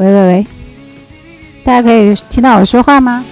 喂喂喂，大家可以听到我说话吗？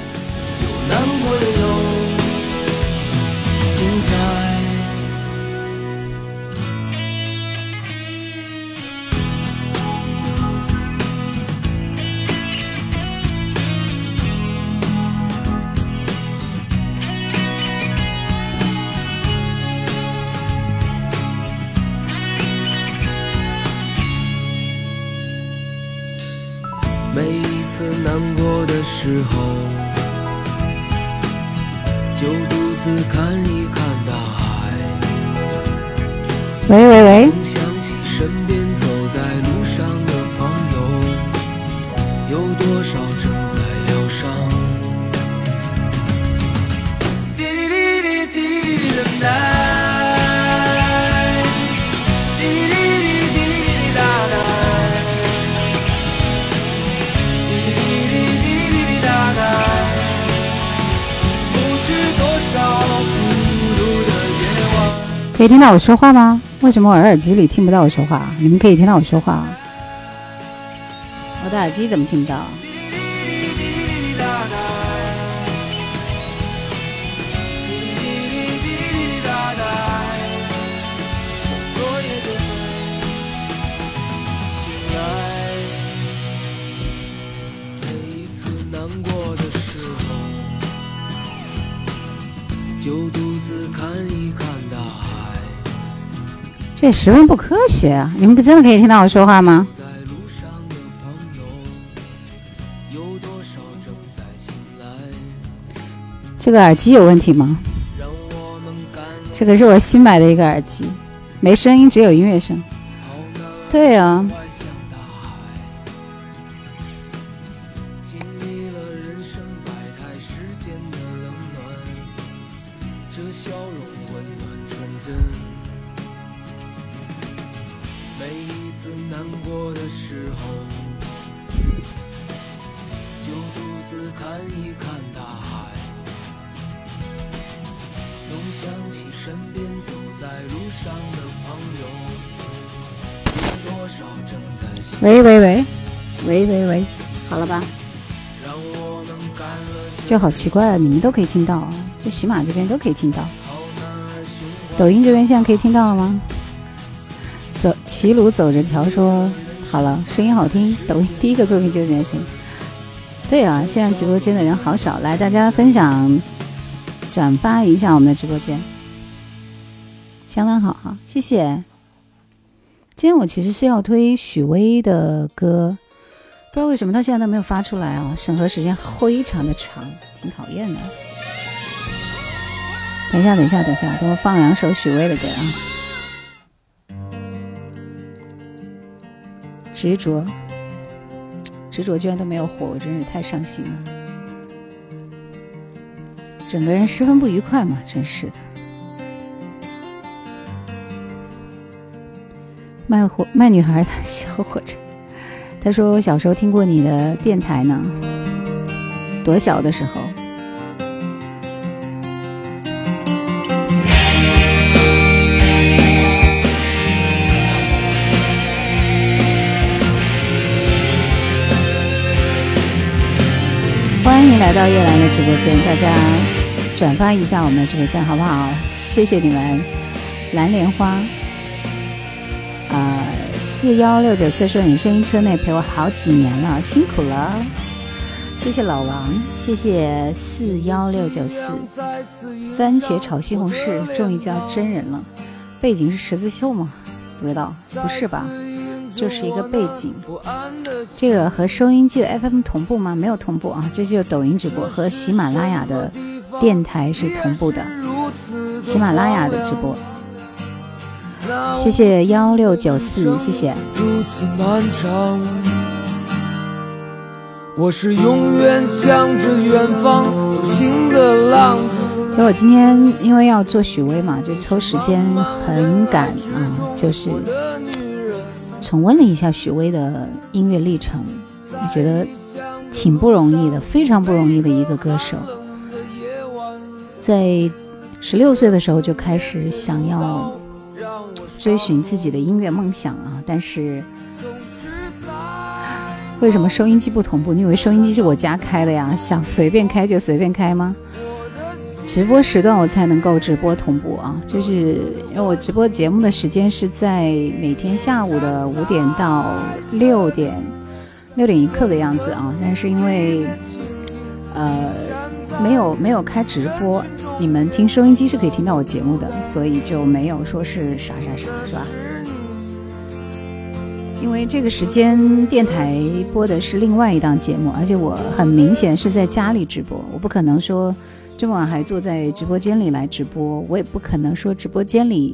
可以听到我说话吗？为什么我耳机里听不到我说话？你们可以听到我说话，我的耳机怎么听不到？这十分不科学啊！你们真的可以听到我说话吗？这个耳机有问题吗？这个是我新买的一个耳机，没声音，只有音乐声。对啊。就好奇怪啊，你们都可以听到啊，就喜马这边都可以听到。抖音这边现在可以听到了吗？走齐鲁走着瞧说好了，声音好听。抖音第一个作品就是这声音。对啊，现在直播间的人好少，来大家分享转发一下我们的直播间，相当好哈，谢谢。今天我其实是要推许巍的歌，不知道为什么到现在都没有发出来啊！审核时间非常的长，挺讨厌的。等一下，等一下，等一下，等我放两首许巍的歌啊！执着，执着居然都没有火，我真是太伤心了，整个人十分不愉快嘛，真是的。卖火卖女孩的小火车，他说：“我小时候听过你的电台呢，多小的时候。”欢迎来到叶兰的直播间，大家转发一下我们的直播间好不好？谢谢你们，蓝莲花。啊四幺六九四说：“你声音车内陪我好几年了，辛苦了，谢谢老王，谢谢四幺六九四。番茄炒西红柿终于叫真人了，背景是十字绣吗？不知道，不是吧？就是一个背景。这个和收音机的 FM 同步吗？没有同步啊，这就是抖音直播和喜马拉雅的电台是同步的，喜马拉雅的直播。”谢谢幺六九四，谢谢。我是永远向着远方行的浪子。就我今天因为要做许巍嘛，就抽时间很赶啊，就是重温了一下许巍的音乐历程，我觉得挺不容易的，非常不容易的一个歌手。在十六岁的时候就开始想要。追寻自己的音乐梦想啊！但是为什么收音机不同步？你以为收音机是我家开的呀？想随便开就随便开吗？直播时段我才能够直播同步啊，就是因为我直播节目的时间是在每天下午的五点到六点，六点一刻的样子啊。但是因为呃没有没有开直播，你们听收音机是可以听到我节目的，所以就没有说是啥啥啥，是吧？因为这个时间电台播的是另外一档节目，而且我很明显是在家里直播，我不可能说这么晚还坐在直播间里来直播，我也不可能说直播间里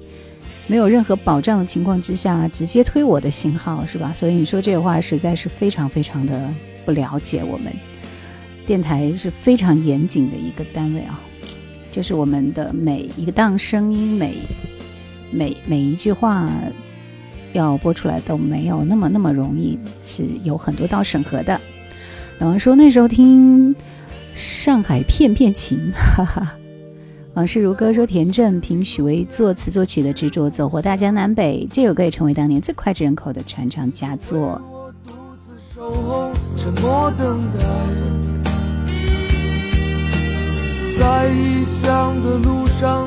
没有任何保障的情况之下直接推我的信号，是吧？所以你说这话实在是非常非常的不了解我们电台是非常严谨的一个单位啊，就是我们的每一个档声音每每每一句话。要播出来都没有那么那么容易，是有很多道审核的。老王说那时候听《上海片片情》，哈哈。往事如歌说田震凭许巍作词作曲的执着，走过大江南北，这首歌也成为当年最脍炙人口的传唱佳作。在异乡的路上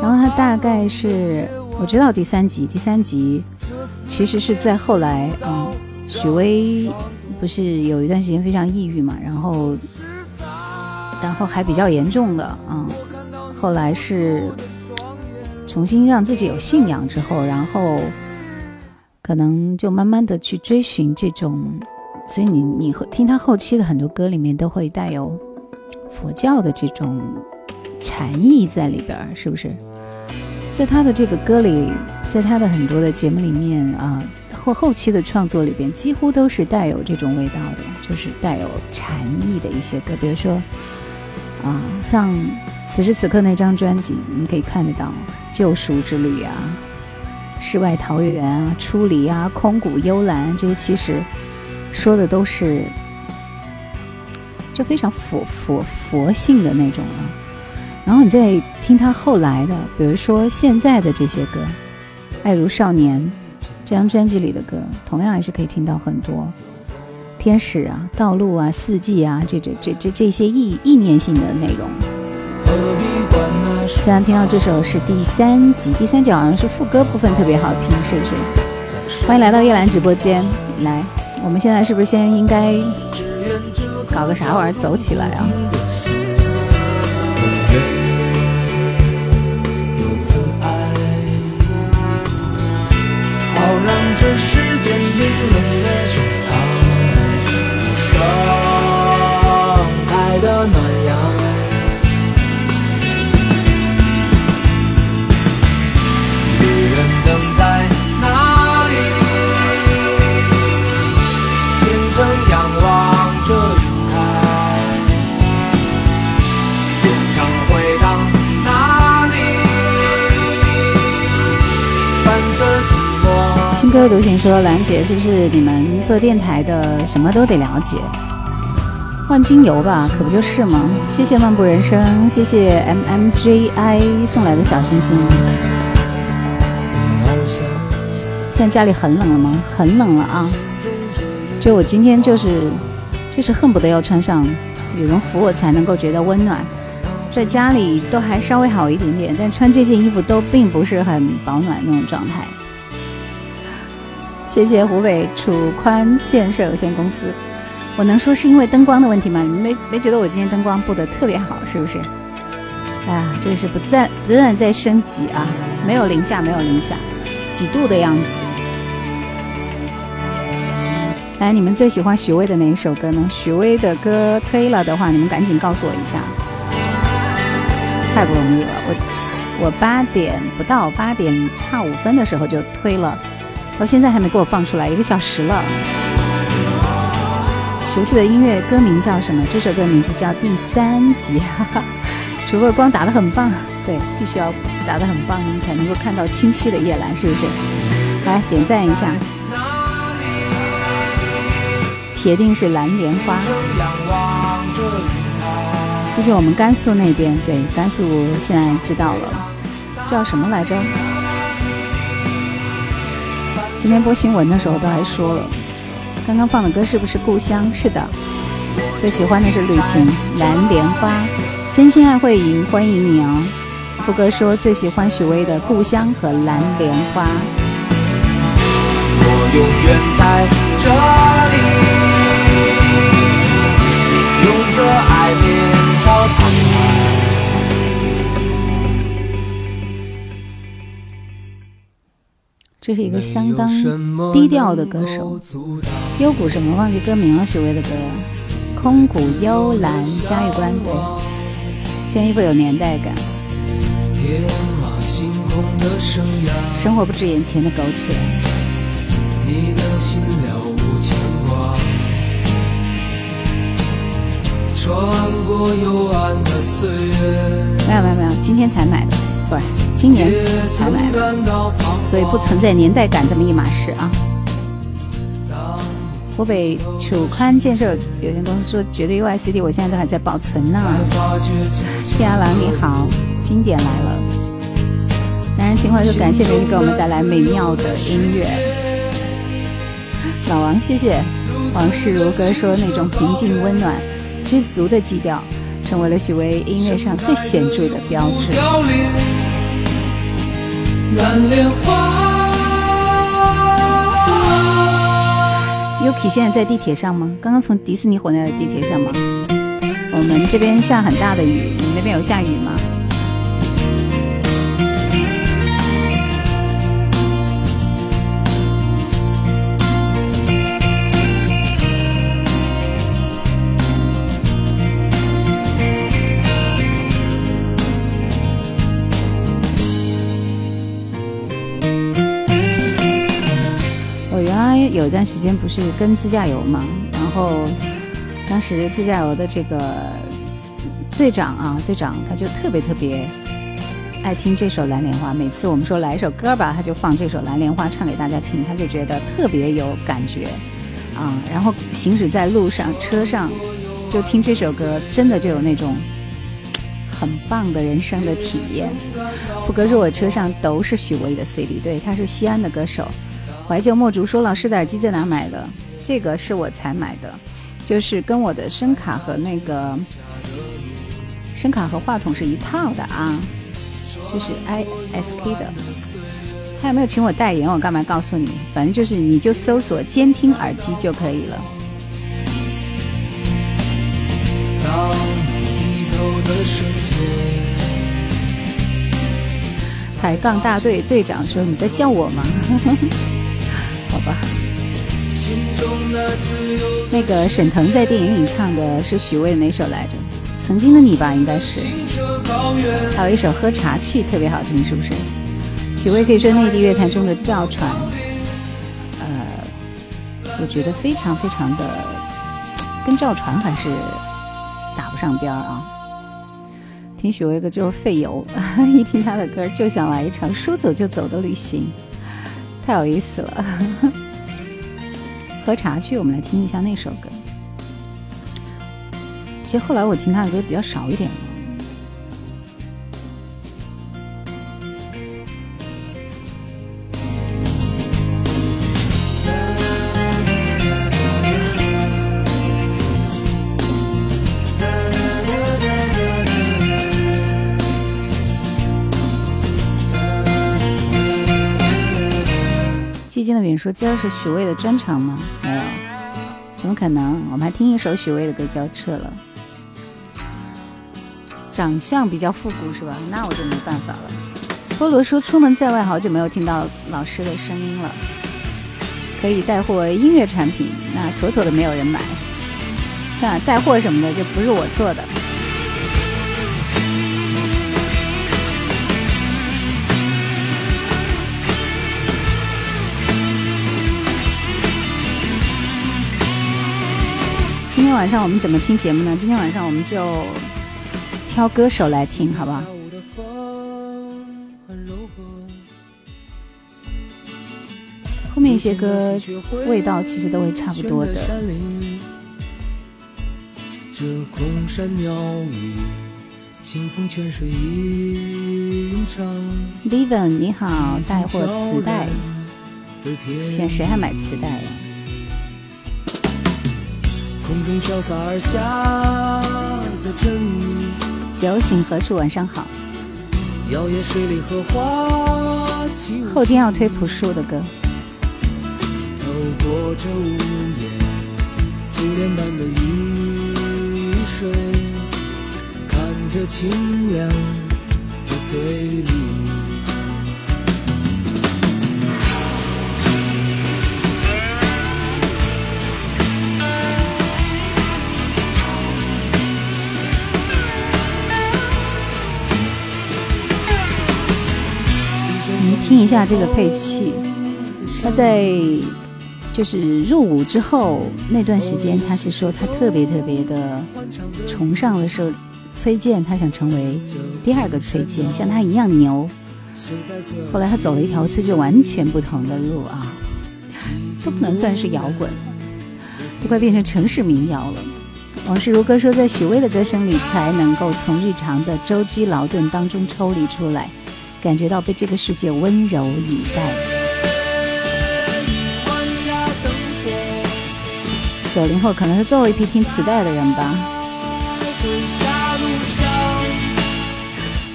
然后他大概是。我知道第三集，第三集其实是在后来啊，许巍不是有一段时间非常抑郁嘛，然后然后还比较严重的啊，后来是重新让自己有信仰之后，然后可能就慢慢的去追寻这种，所以你你听他后期的很多歌里面都会带有佛教的这种禅意在里边，是不是？在他的这个歌里，在他的很多的节目里面啊，后后期的创作里边，几乎都是带有这种味道的，就是带有禅意的一些歌。比如说啊，像此时此刻那张专辑，你可以看得到《救赎之旅》啊，《世外桃源》啊，《出离》啊，《空谷幽兰》这些，其实说的都是就非常佛佛佛性的那种啊。然后你再听他后来的，比如说现在的这些歌，《爱如少年》这张专辑里的歌，同样也是可以听到很多天使啊、道路啊、四季啊，这这这这这些意意念性的内容。现在听到这首是第三集，第三集好像是副歌部分特别好听，是不是？欢迎来到叶兰直播间，来，我们现在是不是先应该搞个啥玩意儿走起来啊？好让这世间冰冷的歌独行说：“兰姐，是不是你们做电台的什么都得了解？换精油吧，可不就是吗？谢谢漫步人生，谢谢 M M J I 送来的小星星。现在家里很冷了吗？很冷了啊！就我今天就是，就是恨不得要穿上羽绒服，我才能够觉得温暖。在家里都还稍微好一点点，但穿这件衣服都并不是很保暖那种状态。”谢谢湖北楚宽建设有限公司。我能说是因为灯光的问题吗？你们没没觉得我今天灯光布的特别好，是不是？哎呀，这个是不在不断在升级啊，没有零下，没有零下，几度的样子。来，你们最喜欢许巍的哪一首歌呢？许巍的歌推了的话，你们赶紧告诉我一下。太不容易了，我我八点不到，八点差五分的时候就推了。到现在还没给我放出来，一个小时了。熟悉的音乐歌名叫什么？这首歌名字叫《第三集》。哈哈主播光打得很棒，对，必须要打得很棒，你才能够看到清晰的夜蓝，是不是？来点赞一下，铁定是蓝莲花。这是我们甘肃那边，对，甘肃现在知道了，叫什么来着？今天播新闻的时候都还说了，刚刚放的歌是不是故乡？是的，最喜欢的是旅行，蓝莲花，真心爱会赢，欢迎你哦。副歌说最喜欢许巍的故乡和蓝莲花。我永远在这里，用着爱面朝这是一个相当低调的歌手，幽谷什么忘记歌名了？许巍的歌，空谷幽兰嘉峪关，对，牵衣服有年代感。天马行空的生涯，生活不止眼前的苟且。你的心了无牵挂，穿过幽暗的岁月。没有没有没有，今天才买的，不是今年才买的，所以不存在年代感这么一码事啊。湖北楚宽建设有限公司说绝对 U I C D，我现在都还在保存呢。天涯郎你好，经典来了。男人情怀说感谢美女给我们带来美妙的音乐。老王谢谢。往事如歌说那种平静温暖、知足的基调，成为了许巍音乐上最显著的标志。蓝莲花。Yuki 现在在地铁上吗？刚刚从迪士尼回来的地铁上吗？我们这边下很大的雨，你们那边有下雨吗？有一段时间不是跟自驾游嘛，然后当时自驾游的这个队长啊，队长他就特别特别爱听这首《蓝莲花》，每次我们说来一首歌吧，他就放这首《蓝莲花》唱给大家听，他就觉得特别有感觉啊。然后行驶在路上、车上就听这首歌，真的就有那种很棒的人生的体验。副歌说：“我车上都是许巍的 CD，对，他是西安的歌手。”怀旧墨竹说：“老师的耳机在哪买的？这个是我才买的，就是跟我的声卡和那个声卡和话筒是一套的啊，就是 I S K 的。他有没有请我代言？我干嘛告诉你？反正就是你就搜索监听耳机就可以了。”海杠大队队长说：“你在叫我吗？” 好吧，那个沈腾在电影里唱的是许巍的哪首来着？曾经的你吧，应该是。还有一首《喝茶去》特别好听，是不是？许巍可以说内地乐坛中的赵传，呃，我觉得非常非常的跟赵传还是打不上边儿啊。听许巍的就是费油，一听他的歌就想来一场说走就走的旅行。太有意思了，喝茶去，我们来听一下那首歌。其实后来我听他的歌比较少一点。了说：“今儿是许巍的专场吗？没有，怎么可能？我们还听一首许巍的歌就要撤了。长相比较复古是吧？那我就没办法了。”菠萝说：“出门在外，好久没有听到老师的声音了。可以带货音乐产品，那妥妥的没有人买。算了带货什么的，就不是我做的。”天晚上我们怎么听节目呢？今天晚上我们就挑歌手来听，好不好？后面一些歌味道其实都会差不多的。Liven 你好，带货磁带，现在谁还买磁带呀？空中飘洒而下的阵雨。酒醒何处？晚上好。摇曳水里荷花起舞。后天要推朴树的歌。透过这屋檐，珠帘般的雨水，看着清凉。听一下这个配器，他在就是入伍之后那段时间，他是说他特别特别的崇尚的是崔健，他想成为第二个崔健，像他一样牛。后来他走了一条崔健完全不同的路啊，都不能算是摇滚，都快变成城市民谣了。往事如歌说，在许巍的歌声里，才能够从日常的舟车劳顿当中抽离出来。感觉到被这个世界温柔以待。九零后可能是最后一批听磁带的人吧。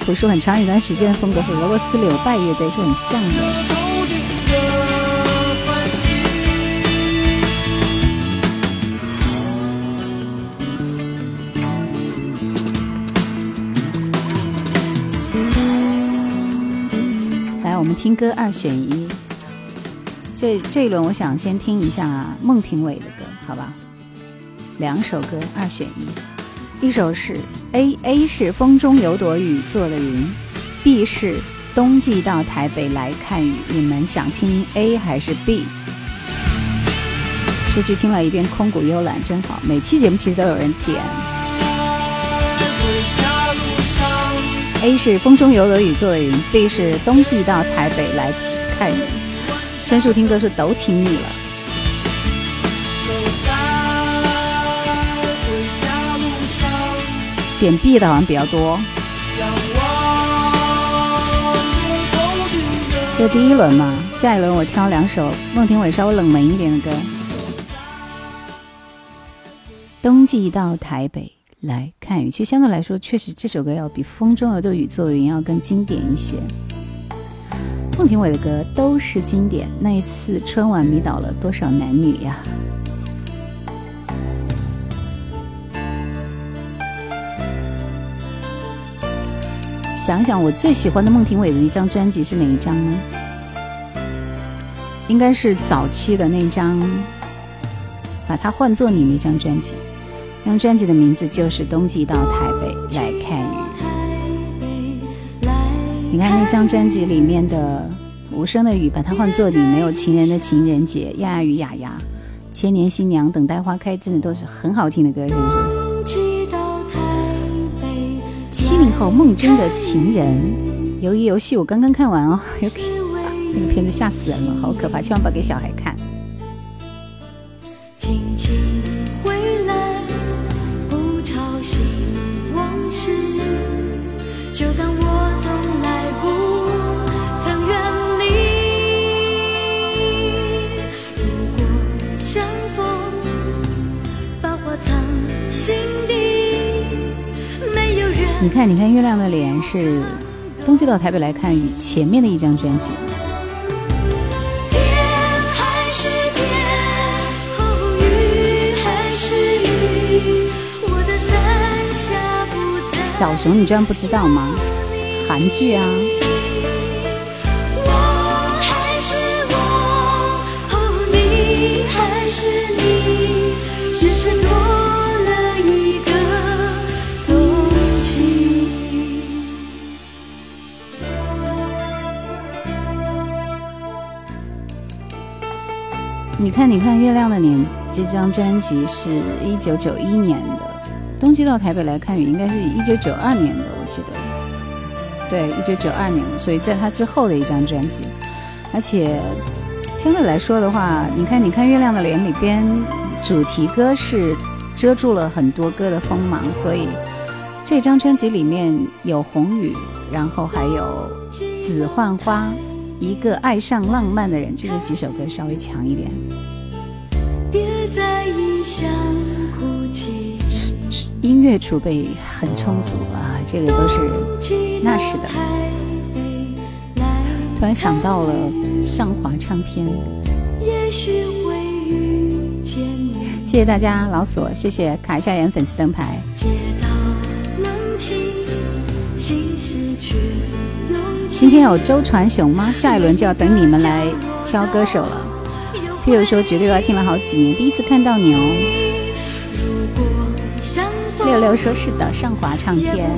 朴树很长一段时间的风格和俄罗斯柳拜乐队是很像的。我们听歌二选一，这这一轮我想先听一下孟庭苇的歌，好吧？两首歌二选一，一首是 A A 是风中有朵雨做的云，B 是冬季到台北来看雨。你们想听 A 还是 B？出去听了一遍空谷幽兰真好，每期节目其实都有人点。A 是风中有朵雨做的云，B 是冬季到台北来看雨。陈树听歌是都听腻了。点 B 的好像比较多。这第一轮嘛，下一轮我挑两首孟庭苇稍微冷门一点的歌。冬季到台北。来看雨，其实相对来说，确实这首歌要比《风中有朵雨做的云》要更经典一些。孟庭苇的歌都是经典，那一次春晚迷倒了多少男女呀？想想我最喜欢的孟庭苇的一张专辑是哪一张呢？应该是早期的那张，把它换作你那张专辑。这张专辑的名字就是《冬季到台北来看雨》。你看那张专辑里面的《无声的雨》，把它换作《你没有情人的情人节》，《亚亚与雅雅》，《千年新娘》，《等待花开》，真的都是很好听的歌，是不是？七零后梦中的情人，《鱿鱼游戏》我刚刚看完哦，那个片子吓死人了，好可怕，千万不要给小孩看。你看，你看，月亮的脸是冬季到台北来看雨前面的一张专辑。小熊，你居然不知道吗？韩剧啊。看，你看，《月亮的脸》这张专辑是一九九一年的，《冬季到台北来看雨》应该是一九九二年的，我记得。对，一九九二年，所以在他之后的一张专辑。而且相对来说的话，你看，你看，《月亮的脸》里边主题歌是遮住了很多歌的锋芒，所以这张专辑里面有红雨，然后还有紫幻花。一个爱上浪漫的人，就这几首歌稍微强一点。别在异乡哭泣。音乐储备很充足啊，这个都是那是的。突然想到了上华唱片。谢谢大家，老索，谢谢卡一下眼粉丝灯牌。今天有周传雄吗？下一轮就要等你们来挑歌手了。譬如说，绝对要听了好几年，第一次看到你哦。六六说是的，上华唱片。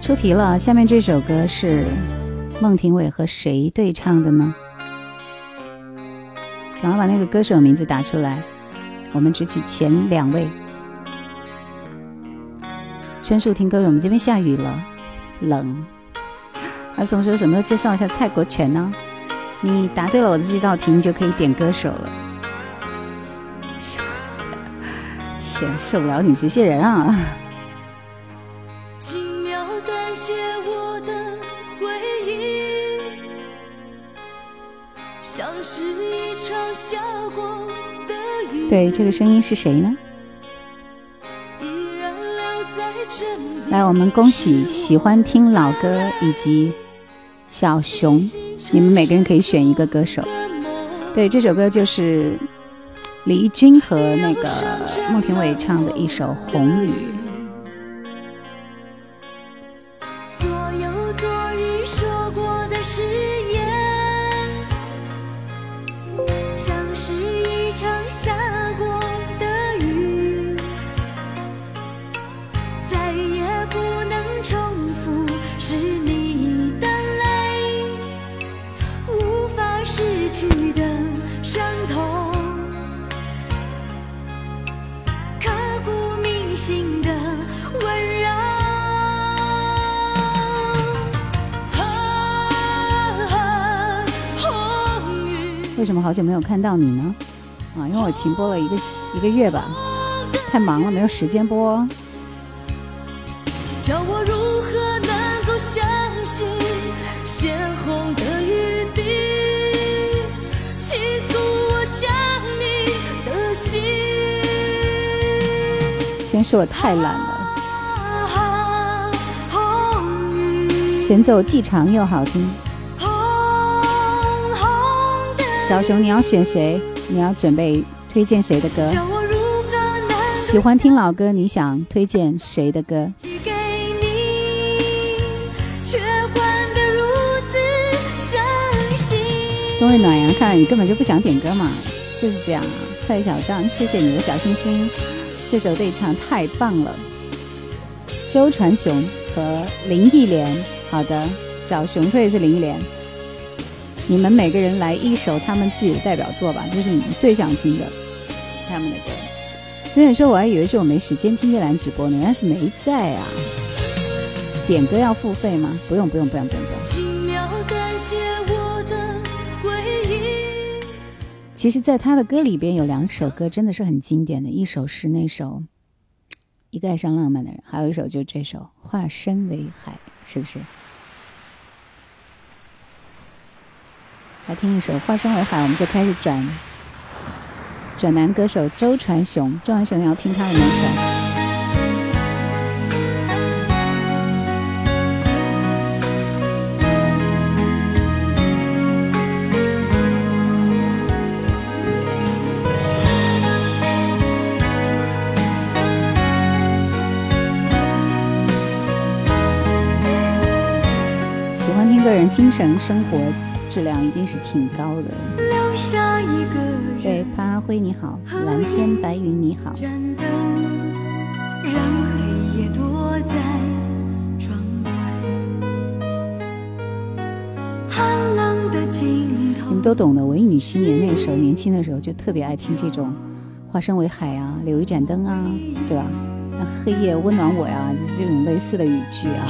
出题了，下面这首歌是孟庭苇和谁对唱的呢？赶快把那个歌手名字打出来，我们只取前两位。申诉听歌，我们这边下雨了，冷。阿松说什么？介绍一下蔡国权呢？你答对了我的这道题，你就可以点歌手了。天，受不了你们这些人啊！对，这个声音是谁呢？来，我们恭喜喜欢听老歌以及小熊，你们每个人可以选一个歌手。对，这首歌就是李翊君和那个孟庭苇唱的一首《红雨》。好久没有看到你呢？啊，因为我停播了一个一个月吧，太忙了，没有时间播。叫我如何能够相信鲜红的雨滴，倾诉我想你的心。真是我太懒了。前奏既长又好听。小熊，你要选谁？你要准备推荐谁的歌？喜欢听老歌，你想推荐谁的歌？冬日暖阳，看来你根本就不想点歌嘛，就是这样啊。蔡小张，谢谢你的小心心，这首对唱太棒了。周传雄和林忆莲，好的，小熊推的是林忆莲。你们每个人来一首他们自己的代表作吧，就是你们最想听的他们的歌。有点说我还以为是我没时间听叶兰直播呢，原来是没在啊。点歌要付费吗？不用不用不用不用不用。其实，在他的歌里边有两首歌真的是很经典的，一首是那首《一个爱上浪漫的人》，还有一首就是这首《化身为海》，是不是？来听一首化身为海我们就开始转转男歌手周传雄周传雄要听他的哪首喜欢听个人精神生活质量一定是挺高的。对，潘阿辉你好，蓝天白云你好。你们都懂得，文艺女青年那时候年轻的时候就特别爱听这种“化身为海”啊，“留一盏灯”啊，对吧？那黑夜温暖我呀，就这种类似的语句啊。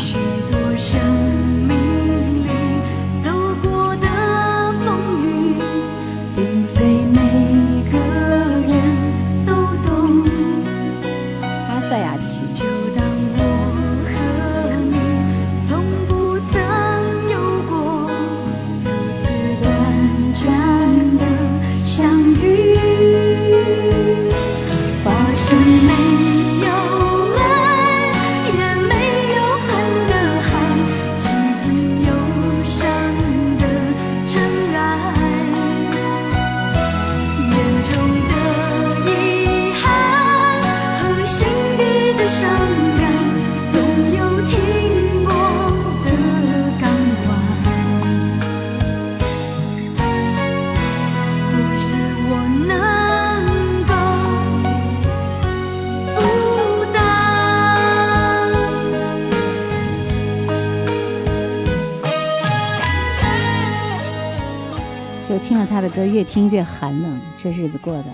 他的歌越听越寒冷，这日子过的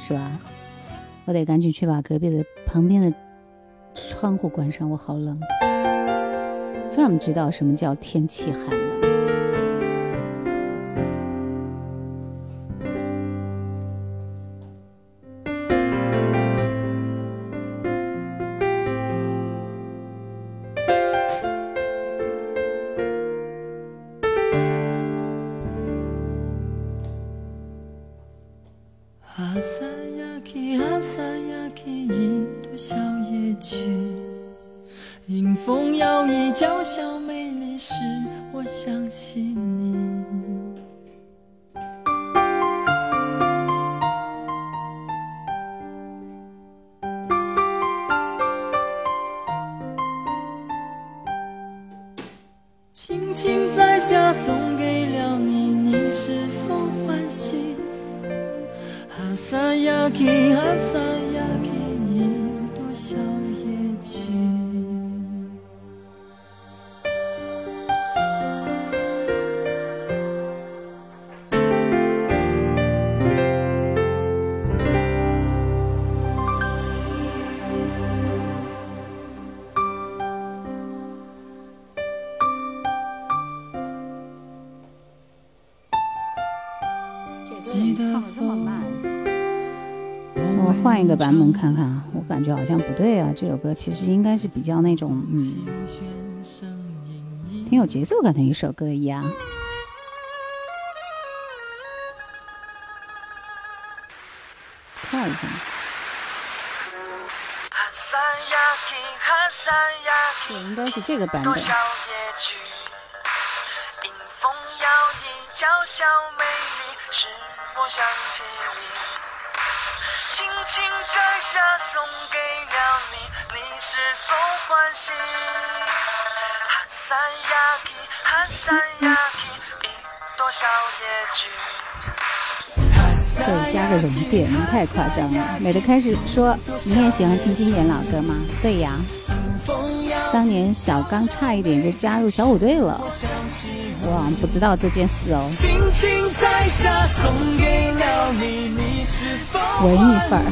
是吧？我得赶紧去把隔壁的旁边的窗户关上，我好冷。这让我们知道什么叫天气寒冷小美丽使我相信你。轻轻摘下送给了你你是否欢喜？萨萨版本看看啊，我感觉好像不对啊。这首歌其实应该是比较那种，嗯，挺有节奏感的一首歌一样。看一下。对，应该是这个版本。轻在下送给了你，你是否欢喜？哈萨雅琪，哈萨雅琪，一朵小野菊。这加个熔点，太夸张了。美的开始说，你也喜欢听经典老歌吗？对呀。当年小刚差一点就加入小虎队了，我好像不知道这件事哦。文艺范儿。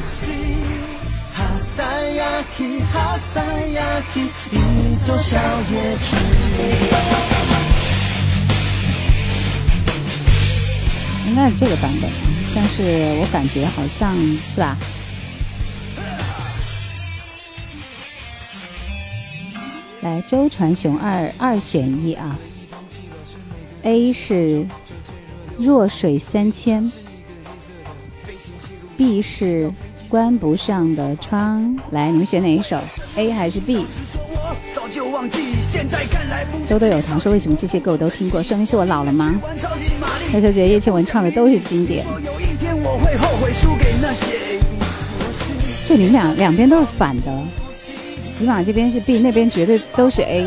应该是这个版本，但是我感觉好像是吧。来，周传雄二二选一啊！A 是弱水三千，B 是关不上的窗。来，你们选哪一首？A 还是 B？兜兜有糖说：“为什么这些歌我都听过？说明是我老了吗？”那时候觉得叶倩文唱的都是经典。就你们俩两边都是反的。起码这边是 B，那边绝对都是 A。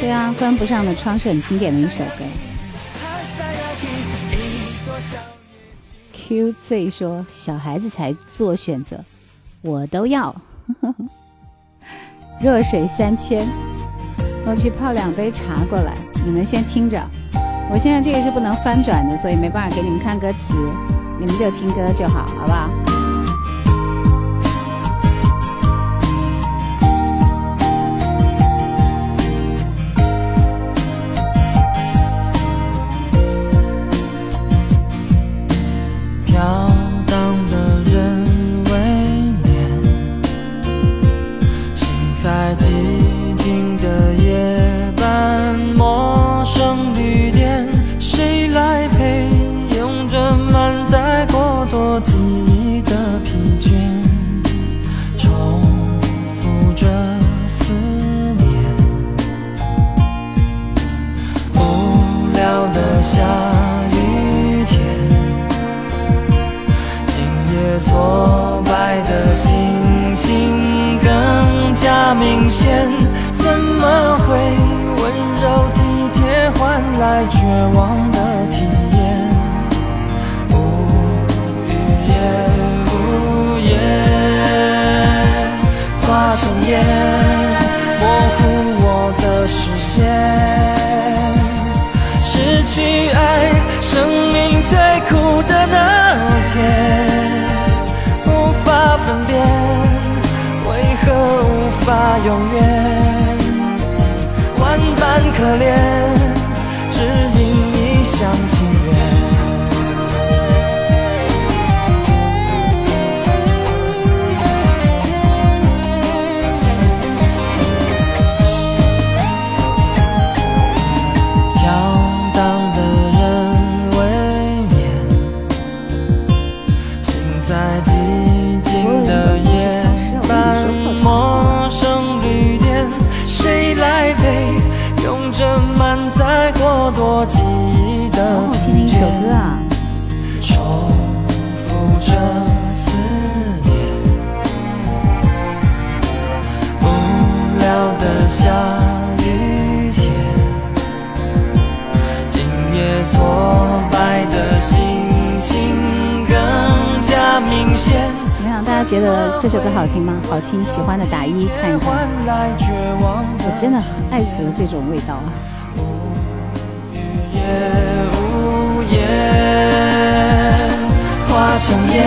对啊，关不上的窗是很经典的一首歌。QZ 说：“小孩子才做选择，我都要。”热水三千，我去泡两杯茶过来，你们先听着。我现在这个是不能翻转的，所以没办法给你们看歌词，你们就听歌就好，好不好？明显，怎么会温柔体贴换来绝望的体验？无语也无言，化成烟，模糊我的视线。失去爱，生命最苦的那天，无法分辨。无法永远，万般可怜，觉得这首歌好听吗？好听，喜欢的打一看一看。我真的爱死了这种味道啊！无言，化成烟，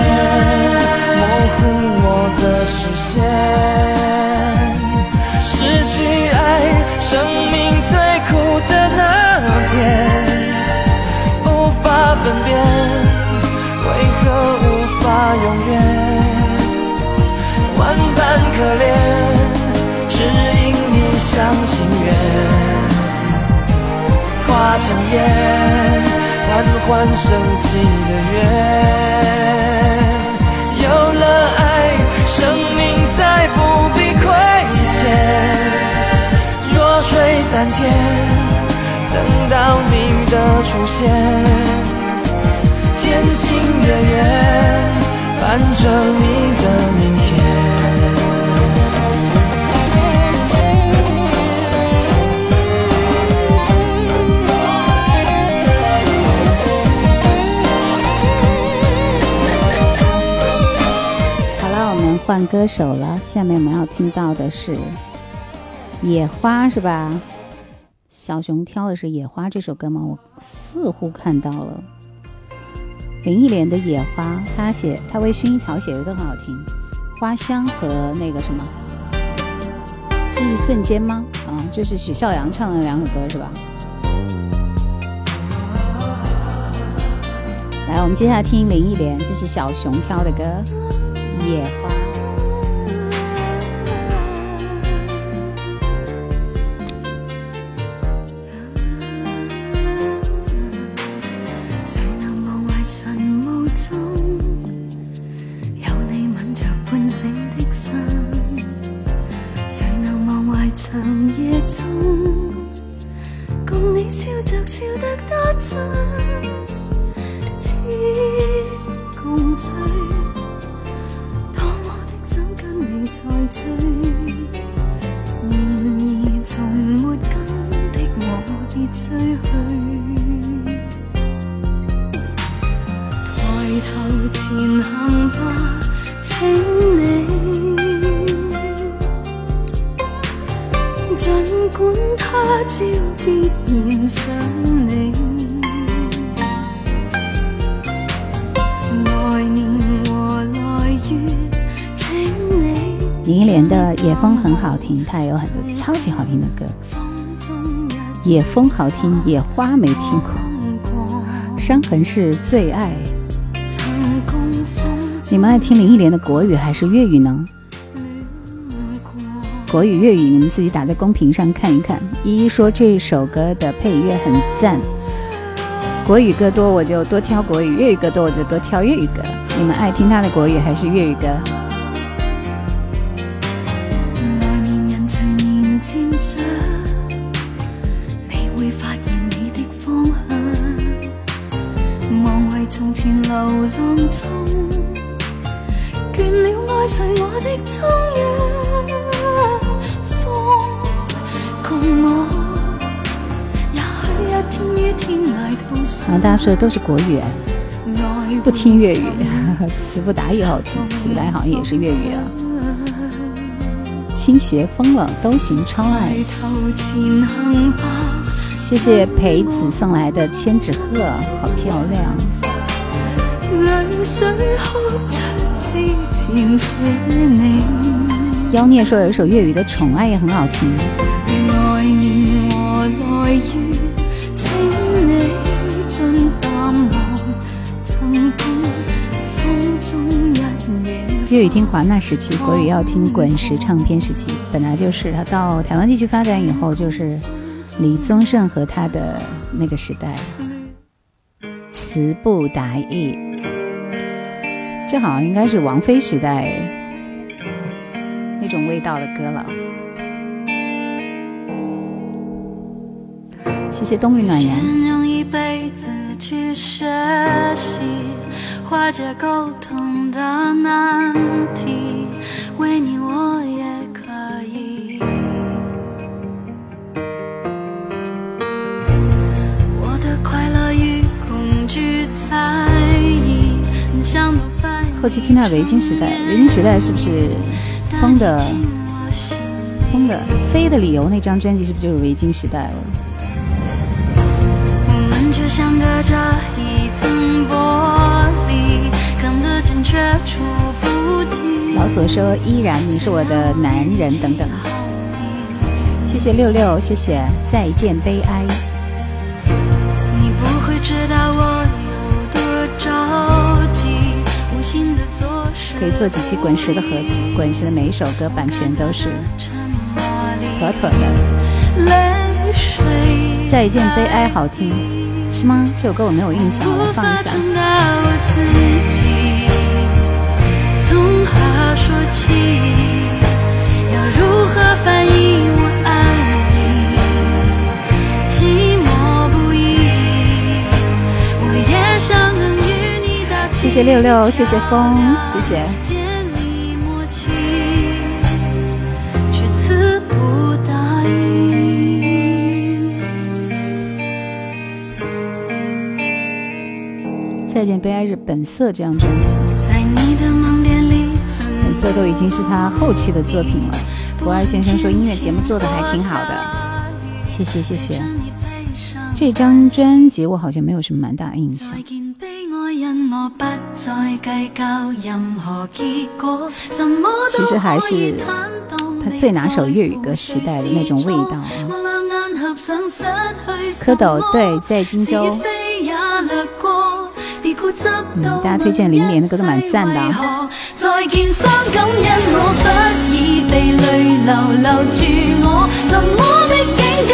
模糊我的视线。失去爱，生命最苦的那天，无法分辨，为何无法永远？万般可怜，只因一厢情愿。化成烟，缓缓升起的缘。有了爱，生命再不必亏欠。弱水三千，等到你的出现。渐行远远，伴着你的明换歌手了，下面我们要听到的是《野花》，是吧？小熊挑的是《野花》这首歌吗？我似乎看到了林忆莲的《野花》，她写，她为薰衣草写的都很好听，《花香》和那个什么《记忆瞬间》吗？啊，就是许绍洋唱的两首歌，是吧？来，我们接下来听林忆莲，这是小熊挑的歌，《野花》。野风好听，野花没听过。伤痕是最爱。你们爱听林忆莲的国语还是粤语呢？国语、粤语，你们自己打在公屏上看一看。依依说这首歌的配乐很赞，国语歌多我就多挑国语，粤语歌多我就多挑粤语歌。你们爱听他的国语还是粤语歌？大家说的都是国语，不听粤语。词不达意好听，词不达好像也是粤语啊。倾斜疯了都行，超爱。谢谢裴子送来的千纸鹤，好漂亮。妖孽说有一首粤语的《宠爱》也很好听。粤语听华纳时期，国语要听滚石唱片时期，本来就是他到台湾地区发展以后，就是李宗盛和他的那个时代。词不达意，这好像应该是王菲时代那种味道的歌了。谢谢冬雨暖阳。化解沟通的难题，为你我也可以。我的快乐与恐惧在意，后期听到维京时代，维京时代是不是风的风的飞的理由那张专辑是不是就是维京时代了？我们就像隔着一层玻璃。老所说依然，你是我的男人等等。谢谢六六，谢谢再见悲哀。可以做几期滚石的合集，滚石的每一首歌版权都是妥妥的。再见悲哀好听是吗？这首歌我没有印象，我来放一下。说起要如何翻译我爱你，寂寞不已。我也想能与你打谢谢六六，谢谢风，谢谢。却词不达意。再见悲哀是本色这张专辑。色都已经是他后期的作品了。博二先生说音乐节目做的还挺好的，谢谢谢谢。这张专辑我好像没有什么蛮大印象。其实还是他最拿手粤语歌时代的那种味道啊。蝌蚪对，在荆州。嗯，大家推荐零连的歌都蛮赞的。再见伤感，因我不已被泪流留住。我沉默的境界。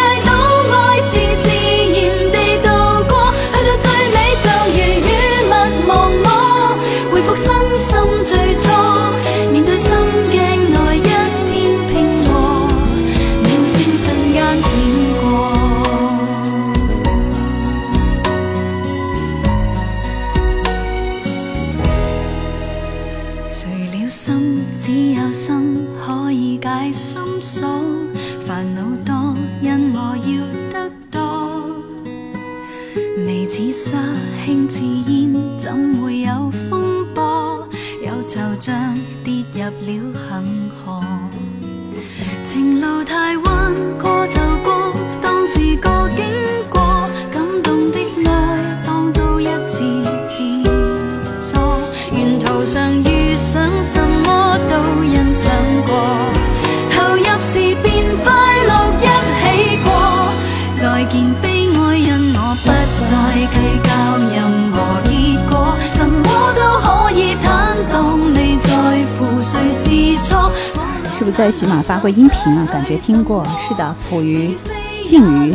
在喜马发过音频啊？感觉听过。是的，普鱼、静鱼，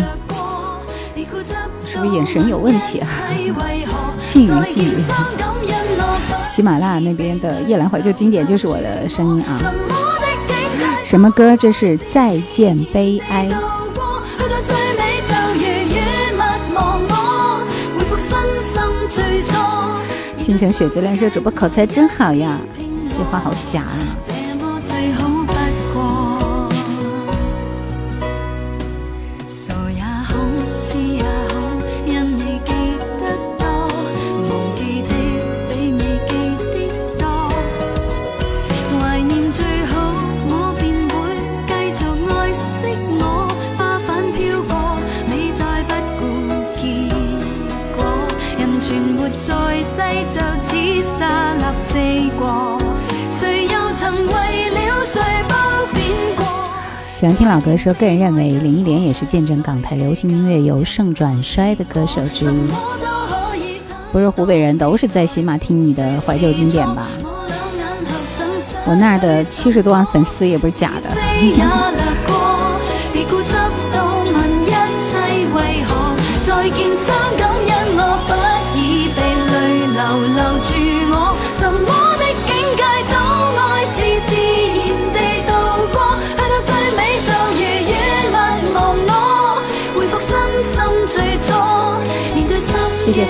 是不是眼神有问题啊？静鱼，静鱼。喜马拉雅那边的夜兰怀旧经典就是我的声音啊。什么歌？这是《再见悲哀》。倾城雪之恋说主播口才真好呀，这话好假啊。老歌说，个人认为林忆莲也是见证港台流行音乐由盛转衰的歌手之一。不是湖北人都是在喜马听你的怀旧经典吧？我那儿的七十多万粉丝也不是假的。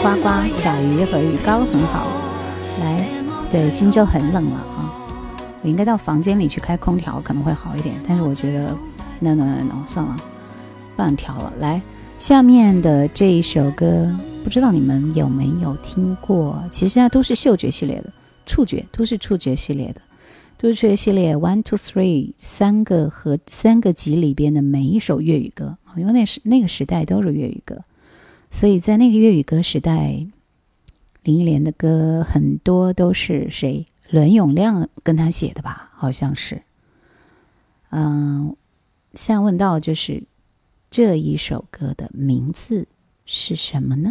呱呱，小鱼和鱼糕很好。来，对，荆州很冷了啊，我应该到房间里去开空调，可能会好一点。但是我觉得，no no no no，算了，不想调了。来，下面的这一首歌，不知道你们有没有听过？其实它都是嗅觉系列的，触觉都是触觉系列的，都是触觉系列 one two three 三个和三个集里边的每一首粤语歌，因为那时那个时代都是粤语歌。所以在那个粤语歌时代，林忆莲的歌很多都是谁？伦永亮跟他写的吧？好像是。嗯，现在问到就是这一首歌的名字是什么呢？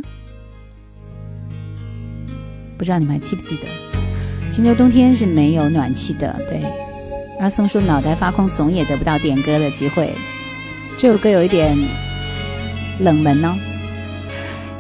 不知道你们还记不记得？荆州冬天是没有暖气的。对，阿松说脑袋发空，总也得不到点歌的机会。这首歌有一点冷门呢。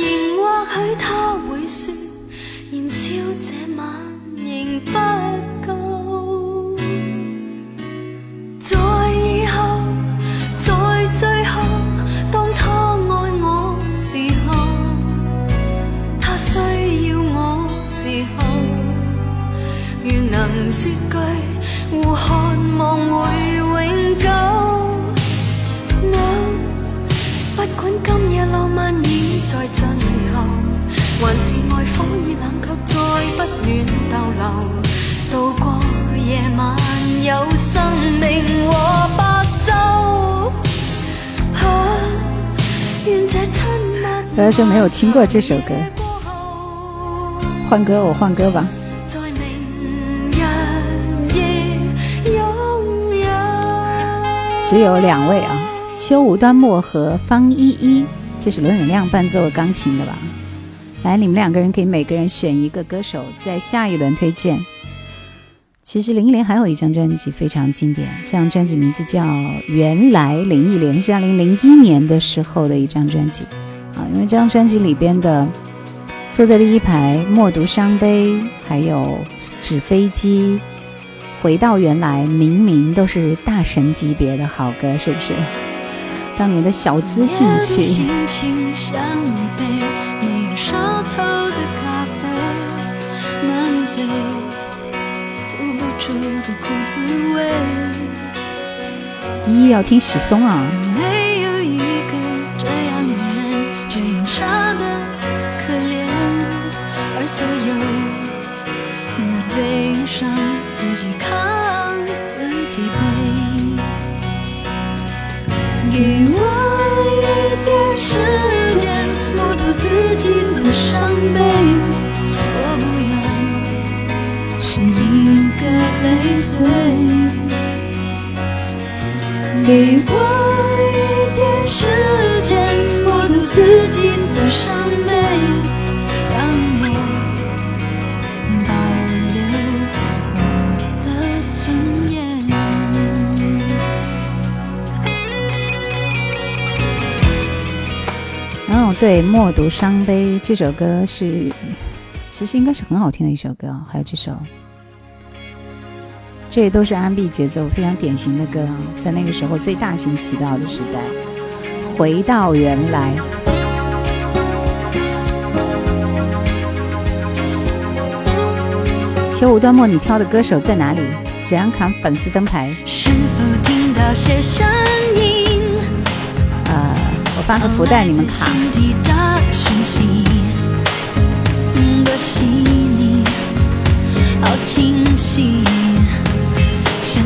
仍或许他会说，燃烧这晚仍不够。在以后，在最后，当他爱我时候，他需要我时候，愿能说句，互看望会尽头。还是爱火已冷却，再不愿逗留。渡过夜晚，有生命和白昼。愿这说没有听过这首歌，换歌我换歌吧。只有两位啊，秋无端木和方依依，这是伦永亮伴奏钢琴的吧？来，你们两个人可以每个人选一个歌手，在下一轮推荐。其实林忆莲还有一张专辑非常经典，这张专辑名字叫《原来》，林忆莲是二零零一年的时候的一张专辑啊。因为这张专辑里边的《坐在第一排》《默读伤悲》还有《纸飞机》《回到原来》，明明都是大神级别的好歌，是不是？当年的小资兴趣。一，要听许嵩啊！没有一个这样的人，这样傻的可怜，而所有那悲伤自己扛，的伤悲。我不愿是一个累赘。给我一点时间，我独自己的伤对，《默读伤悲》这首歌是，其实应该是很好听的一首歌，还有这首。这些都是 R&B 节奏非常典型的歌啊，在那个时候最大行其道的时代。回到原来，秋无端末，你挑的歌手在哪里？怎样扛粉丝灯牌？是否听到些声音？发个福袋，你们卡。好清晰。像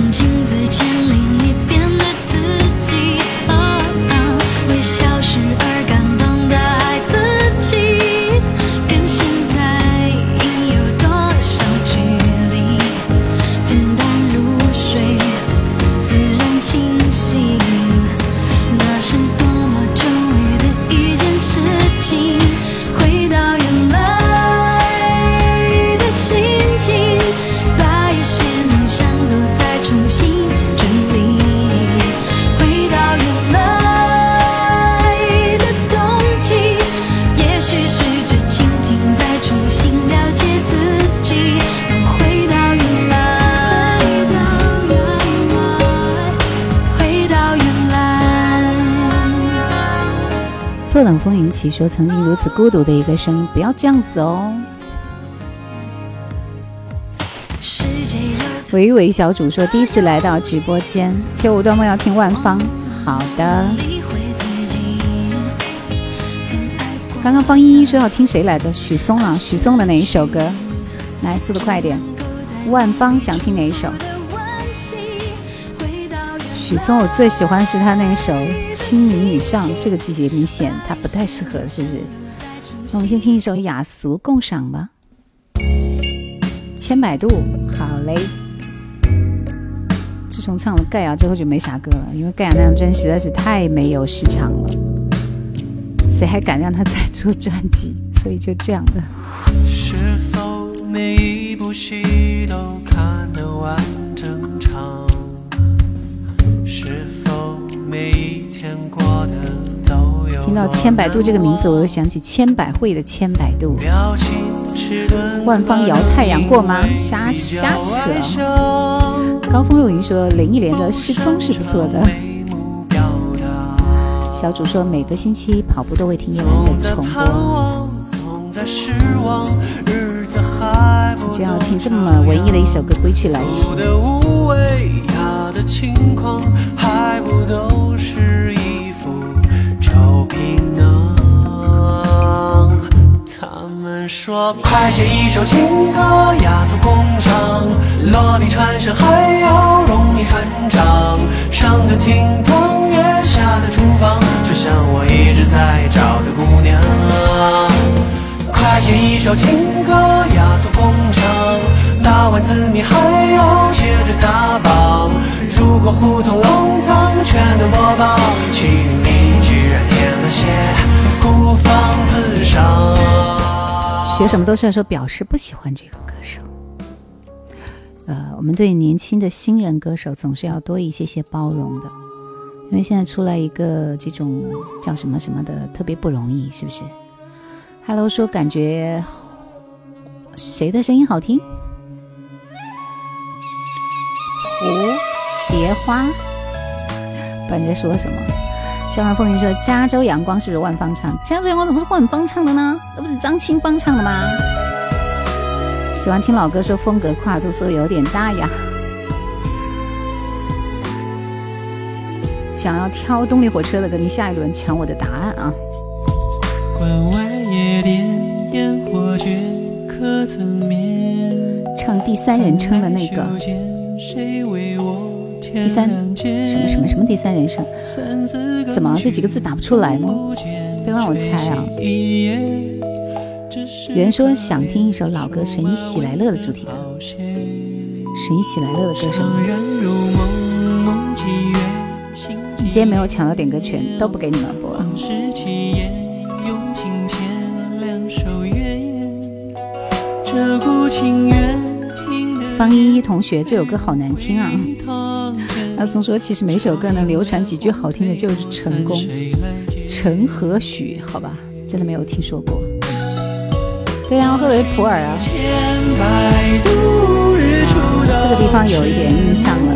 坐等风云起说：“曾经如此孤独的一个声音，不要这样子哦。”维维小主说：“第一次来到直播间，秋无端末要听万芳。”好的。刚刚方依依说要听谁来的？许嵩啊，许嵩的哪一首歌？来，速度快一点。万芳想听哪一首？许嵩我最喜欢是他那一首《清明雨上》，这个季节明显他不太适合，是不是？那我们先听一首雅俗共赏吧，《千百度》。好嘞。自从唱了盖亚之后就没啥歌了，因为盖亚那张专辑实在是太没有市场了，谁还敢让他再出专辑？所以就这样的。是否每一部戏都看得完听到千百度这个名字，我又想起千百惠的千百度。万方摇太阳过吗？瞎瞎扯。高峰若云说林忆莲的失踪是不错的。小主说每个星期跑步都会听叶总兰的重播，就要听这么文艺的一首歌《归去来兮说，快写一首情歌，雅俗共赏，落笔传神还要容易传唱。上得厅堂，也下的厨房，就像我一直在找的姑娘。快写一首情歌，雅俗共赏，打完字谜还要接着打榜。如果胡同弄堂全都播放，心里居然添了些孤芳自赏。学什么都是要说表示不喜欢这个歌手。呃，我们对年轻的新人歌手总是要多一些些包容的，因为现在出来一个这种叫什么什么的特别不容易，是不是？Hello，说感觉谁的声音好听？蝴蝶花，不知道你在说什么？笑看风云说加州阳光是不是万芳唱？加州阳光怎么是万芳唱的呢？那不是张清芳唱的吗？喜欢听老歌，说风格跨度似乎有点大呀。想要挑动力火车的歌，你下一轮抢我的答案啊！关外夜店烟火却可曾眠唱第三人称的那个，第三什么什么什么第三人称？怎么这几个字打不出来吗？不要让我猜啊！原说想听一首老歌《神医喜来乐》的主题歌，《神医喜来乐》的歌声。你今天没有抢到点歌权，都不给你们播。方依依同学，这首歌好难听啊！阿松说，其实每首歌能流传几句好听的，就是成功。陈和许，好吧，真的没有听说过。对啊，赫维普尔啊，这个地方有一点印象了。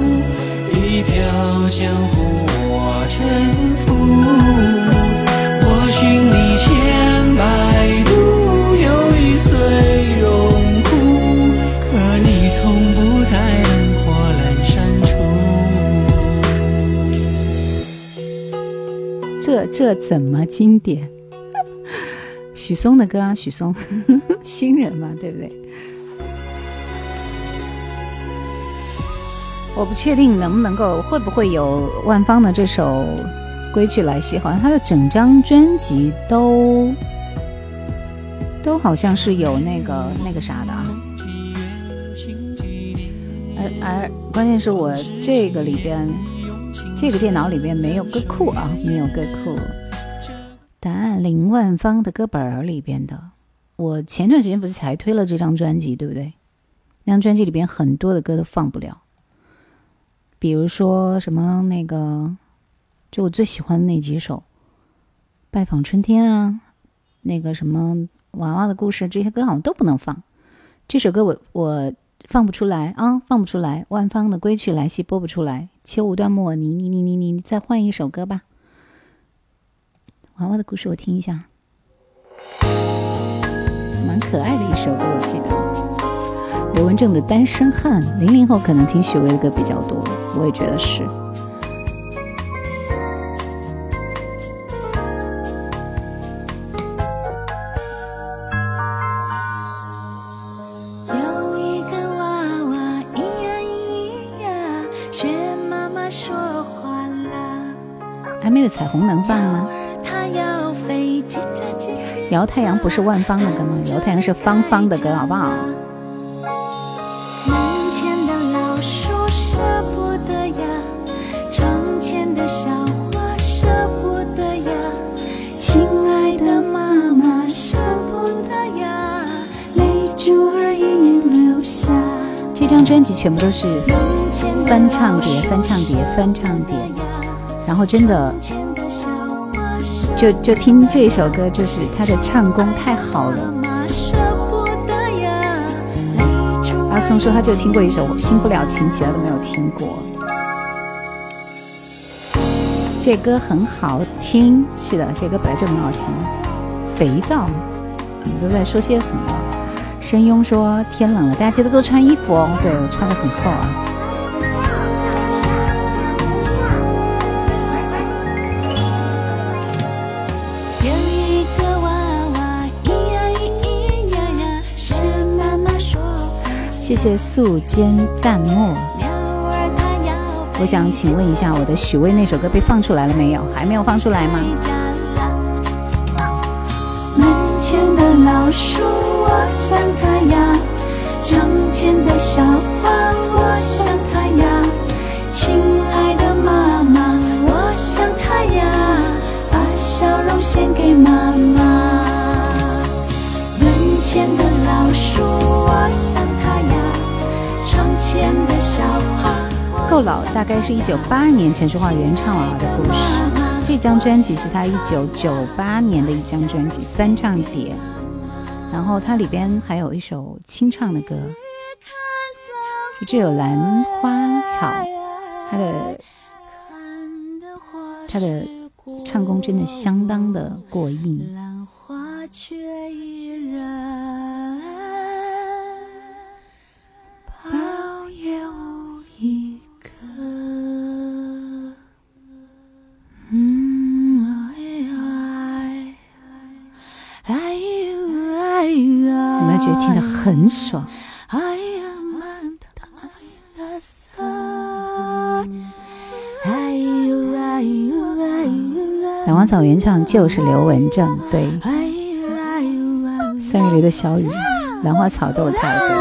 这这怎么经典？许嵩的歌啊，许嵩，新人嘛，对不对？我不确定能不能够，会不会有万芳的这首《归去来兮》，好像他的整张专辑都都好像是有那个那个啥的啊。而而关键是我这个里边，这个电脑里边没有歌库啊，没有歌库。答案林万芳的歌本儿里边的，我前段时间不是才推了这张专辑，对不对？那张专辑里边很多的歌都放不了，比如说什么那个，就我最喜欢的那几首，《拜访春天》啊，那个什么《娃娃的故事》这些歌好像都不能放。这首歌我我放不出来啊，放不出来。万芳的《归去来兮》播不出来，《秋无断末》你你你你你再换一首歌吧。娃娃的故事，我听一下，蛮可爱的一首歌，我记得。刘文正的《单身汉》，零零后可能听许巍的歌比较多，我也觉得是。彩虹能放吗？摇太阳不是万芳的歌吗？摇太阳是芳芳的歌，好不好？门前的老树舍不得呀，窗前的小花舍不得呀，亲爱的妈妈舍不得呀，泪珠儿已经流下。这张专辑全部都是翻唱碟，翻唱碟，翻唱碟，然后真的。就就听这首歌，就是他的唱功太好了。阿松说他就听过一首《新不了情》，其他都没有听过。这歌很好听，是的，这歌本来就很好听。肥皂，你都在说些什么？声庸说天冷了，大家记得多穿衣服哦。对我穿的很厚啊。谢谢素笺淡墨。我想请问一下，我的许巍那首歌被放出来了没有？还没有放出来吗？门前的老树，我想它呀；窗前的小花，我想它呀；亲爱的妈妈，我想她呀。把笑容献给妈妈。门前的老树，我想。够老大概是一九八二年陈淑桦原唱娃娃的故事。这张专辑是他一九九八年的一张专辑翻唱碟，然后它里边还有一首清唱的歌，这首《兰花草》，它的它的唱功真的相当的过硬。很爽。兰花草原唱就是刘文正，对。三月里的小雨，兰花草都是他的歌。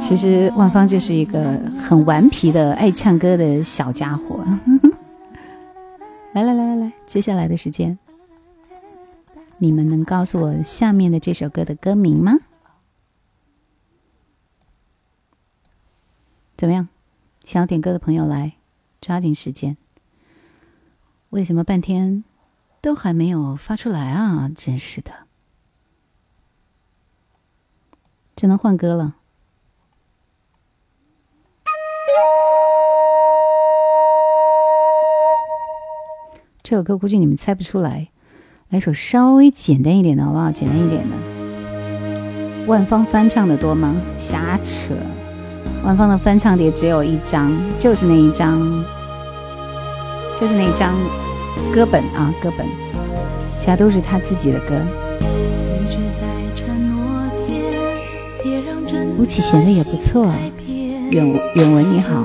其实万芳就是一个很顽皮的爱唱歌的小家伙。来来来来来，接下来的时间，你们能告诉我下面的这首歌的歌名吗？怎么样？想要点歌的朋友来，抓紧时间。为什么半天都还没有发出来啊？真是的，只能换歌了。这首歌估计你们猜不出来，来首稍微简单一点的好不好？简单一点的。万芳翻唱的多吗？瞎扯！万芳的翻唱碟只有一张，就是那一张，就是那一张歌本啊，歌本，其他都是他自己的歌。吴启贤的也不错，远远文你好。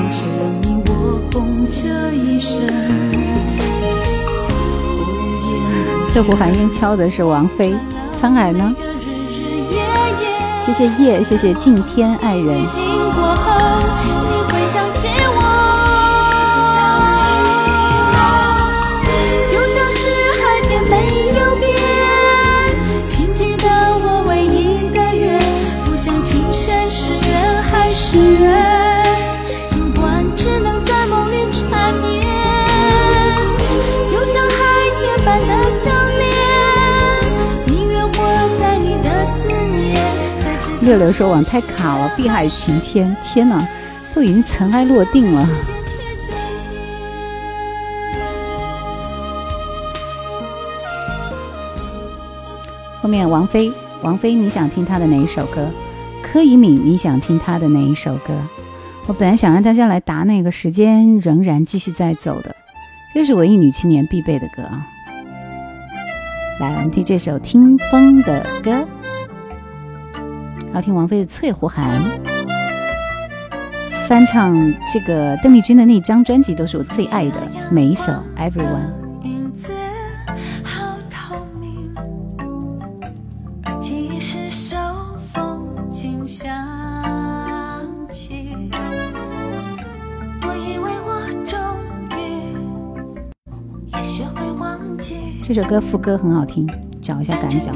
翠湖寒烟挑的是王菲，沧海呢？谢谢夜，谢谢敬天爱人。六六说网太卡了，碧海晴天，天哪，都已经尘埃落定了。后面王菲，王菲，你想听她的哪一首歌？柯以敏，你想听她的哪一首歌？我本来想让大家来答那个，时间仍然继续在走的，这是文艺女青年必备的歌啊。来，我们听这首听风的歌。要听王菲的《翠湖寒》，翻唱这个邓丽君的那张专辑都是我最爱的，每一首《Everyone》。这首歌副歌很好听，找一下感脚。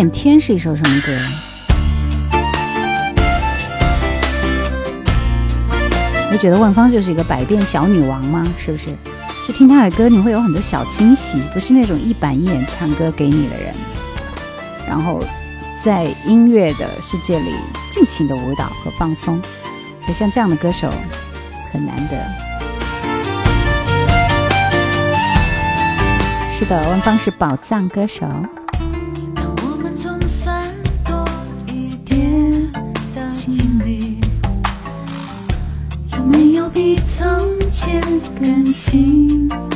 恋天是一首什么歌？你觉得万芳就是一个百变小女王吗？是不是？就听她的歌，你会有很多小惊喜，不是那种一板一眼唱歌给你的人。然后在音乐的世界里尽情的舞蹈和放松，就像这样的歌手很难得。是的，万芳是宝藏歌手。感情。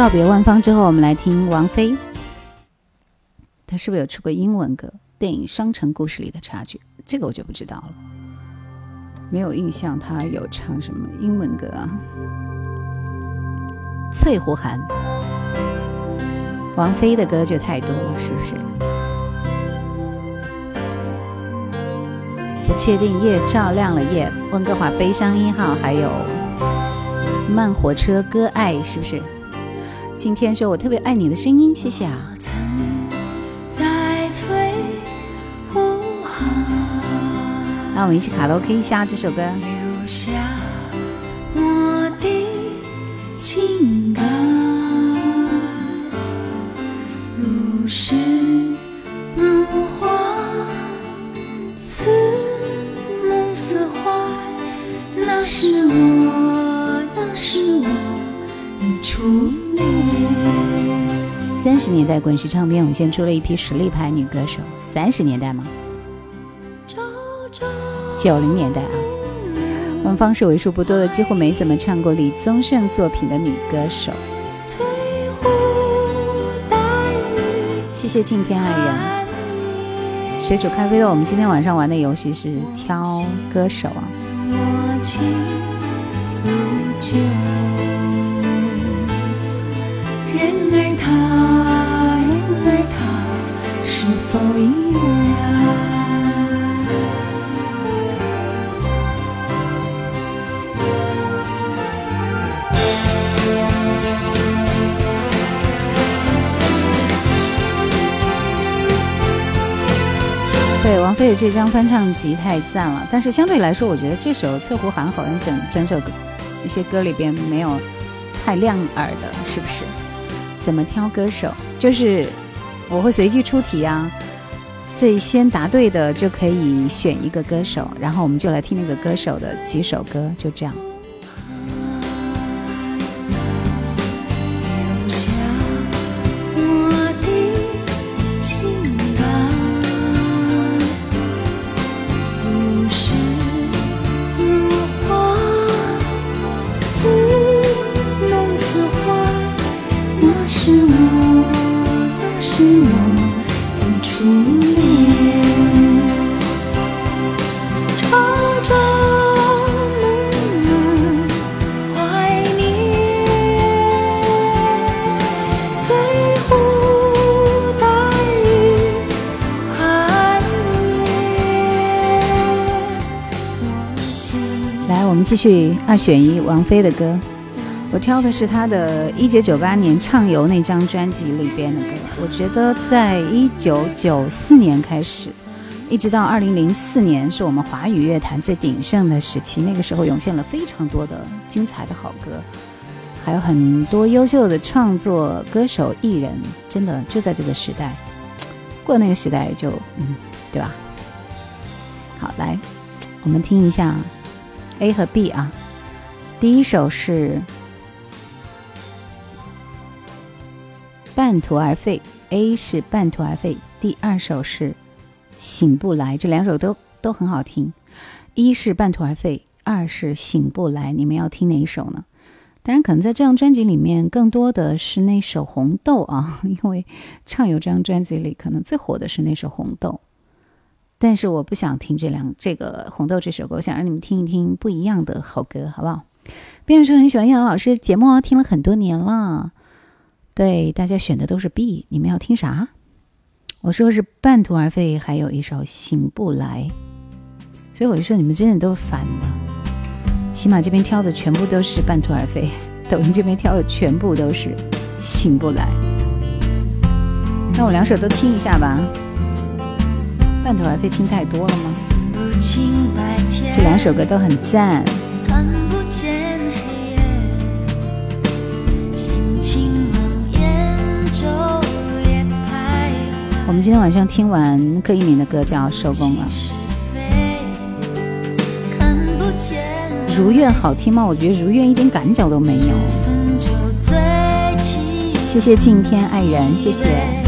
告别万芳之后，我们来听王菲。她是不是有出过英文歌？电影《双城故事》里的插曲，这个我就不知道了，没有印象。她有唱什么英文歌啊？翠湖寒，王菲的歌就太多了，是不是？不确定夜照亮了夜，温哥华悲伤一号，还有慢火车歌爱，是不是？今天说我特别爱你的声音，谢谢啊。那我们一起卡拉 OK 一下这首歌。留下我的情感，如诗三十年代滚石唱片涌现出了一批实力派女歌手。三十年代吗？九零年代啊。万芳是为数不多的几乎没怎么唱过李宗盛作品的女歌手。谢谢敬天爱人。水煮咖啡的，我们今天晚上玩的游戏是挑歌手啊。否依然？对王菲的这张翻唱集太赞了，但是相对来说，我觉得这首《翠湖寒》好像整整首歌一些歌里边没有太亮耳的，是不是？怎么挑歌手？就是。我会随机出题啊，最先答对的就可以选一个歌手，然后我们就来听那个歌手的几首歌，就这样。继续二选一，王菲的歌，我挑的是她的一九九八年《畅游》那张专辑里边的歌。我觉得在一九九四年开始，一直到二零零四年，是我们华语乐坛最鼎盛的时期。那个时候涌现了非常多的精彩的好歌，还有很多优秀的创作歌手艺人，真的就在这个时代，过那个时代就嗯，对吧？好，来，我们听一下 A 和 B 啊，第一首是半途而废，A 是半途而废，第二首是醒不来，这两首都都很好听，一是半途而废，二是醒不来，你们要听哪一首呢？当然，可能在这张专辑里面，更多的是那首《红豆》啊，因为畅游这张专辑里可能最火的是那首《红豆》。但是我不想听这两这个《红豆》这首歌，我想让你们听一听不一样的好歌，好不好？边说很喜欢叶老师节目，听了很多年了。对，大家选的都是 B，你们要听啥？我说是半途而废，还有一首《醒不来》，所以我就说你们真的都是反的。喜马这边挑的全部都是半途而废，抖音这边挑的全部都是醒不来。那我两首都听一下吧。半途而废听太多了吗？这两首歌都很赞。我们今天晚上听完柯以敏的歌就要收工了。如愿好听吗？我觉得如愿一点感脚都没有。谢谢敬天爱人，谢谢。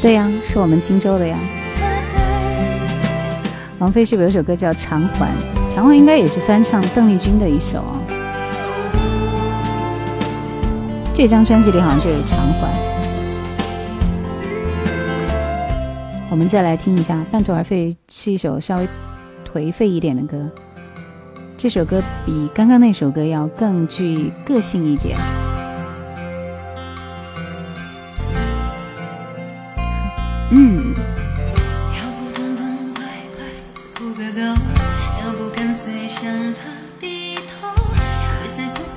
对呀，是我们荆州的呀。王菲是不是有首歌叫《偿还》？《偿还》应该也是翻唱邓丽君的一首啊。这张专辑里好像就有《偿还》。我们再来听一下《半途而废》，是一首稍微颓废一点的歌。这首歌比刚刚那首歌要更具个性一点。嗯，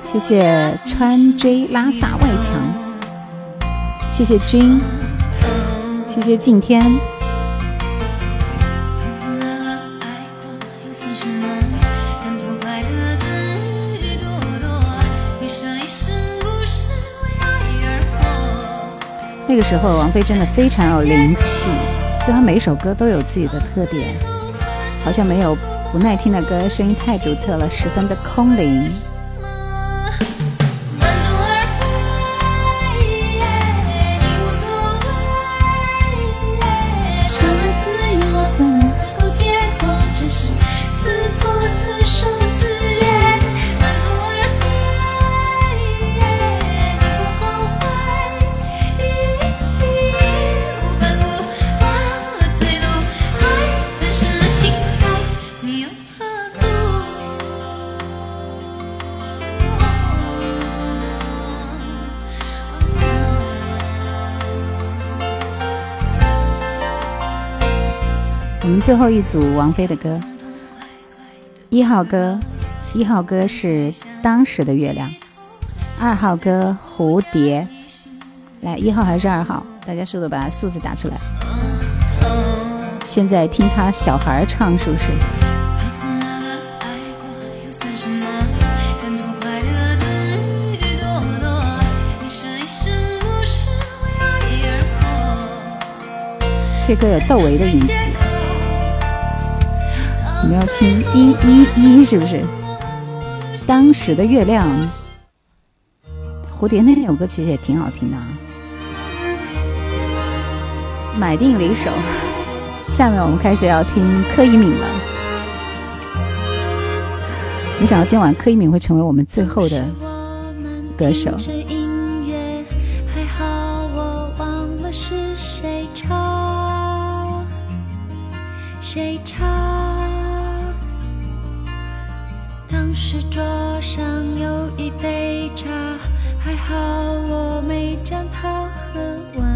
谢谢川追拉萨外墙，谢谢君，谢谢敬天。那个时候，王菲真的非常有灵气，就她每首歌都有自己的特点，好像没有不耐听的歌，声音太独特了，十分的空灵。最后一组王菲的歌，一号歌，一号歌是当时的月亮，二号歌蝴蝶，来一号还是二号？大家速度把数字打出来。现在听他小孩唱，是不是？这歌有窦唯的影子。我们要听一一一，是不是？当时的月亮，蝴蝶那首歌其实也挺好听的啊。买定离手，下面我们开始要听柯以敏了。没想到今晚柯以敏会成为我们最后的歌手。谁唱？这桌上有一杯茶，还好我没将它喝完。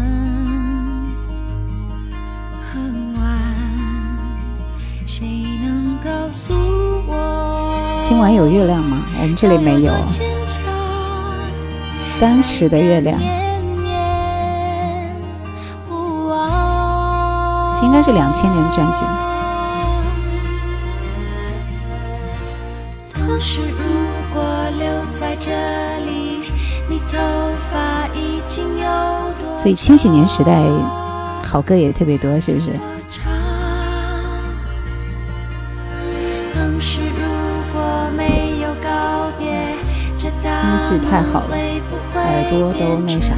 喝完，谁能告诉我？今晚有月亮吗？我们这里没有。当时的月亮，年年无望。这应该是两千年的专辑。所以千禧年时代好歌也特别多，是不是？音质太好了，耳朵都那啥。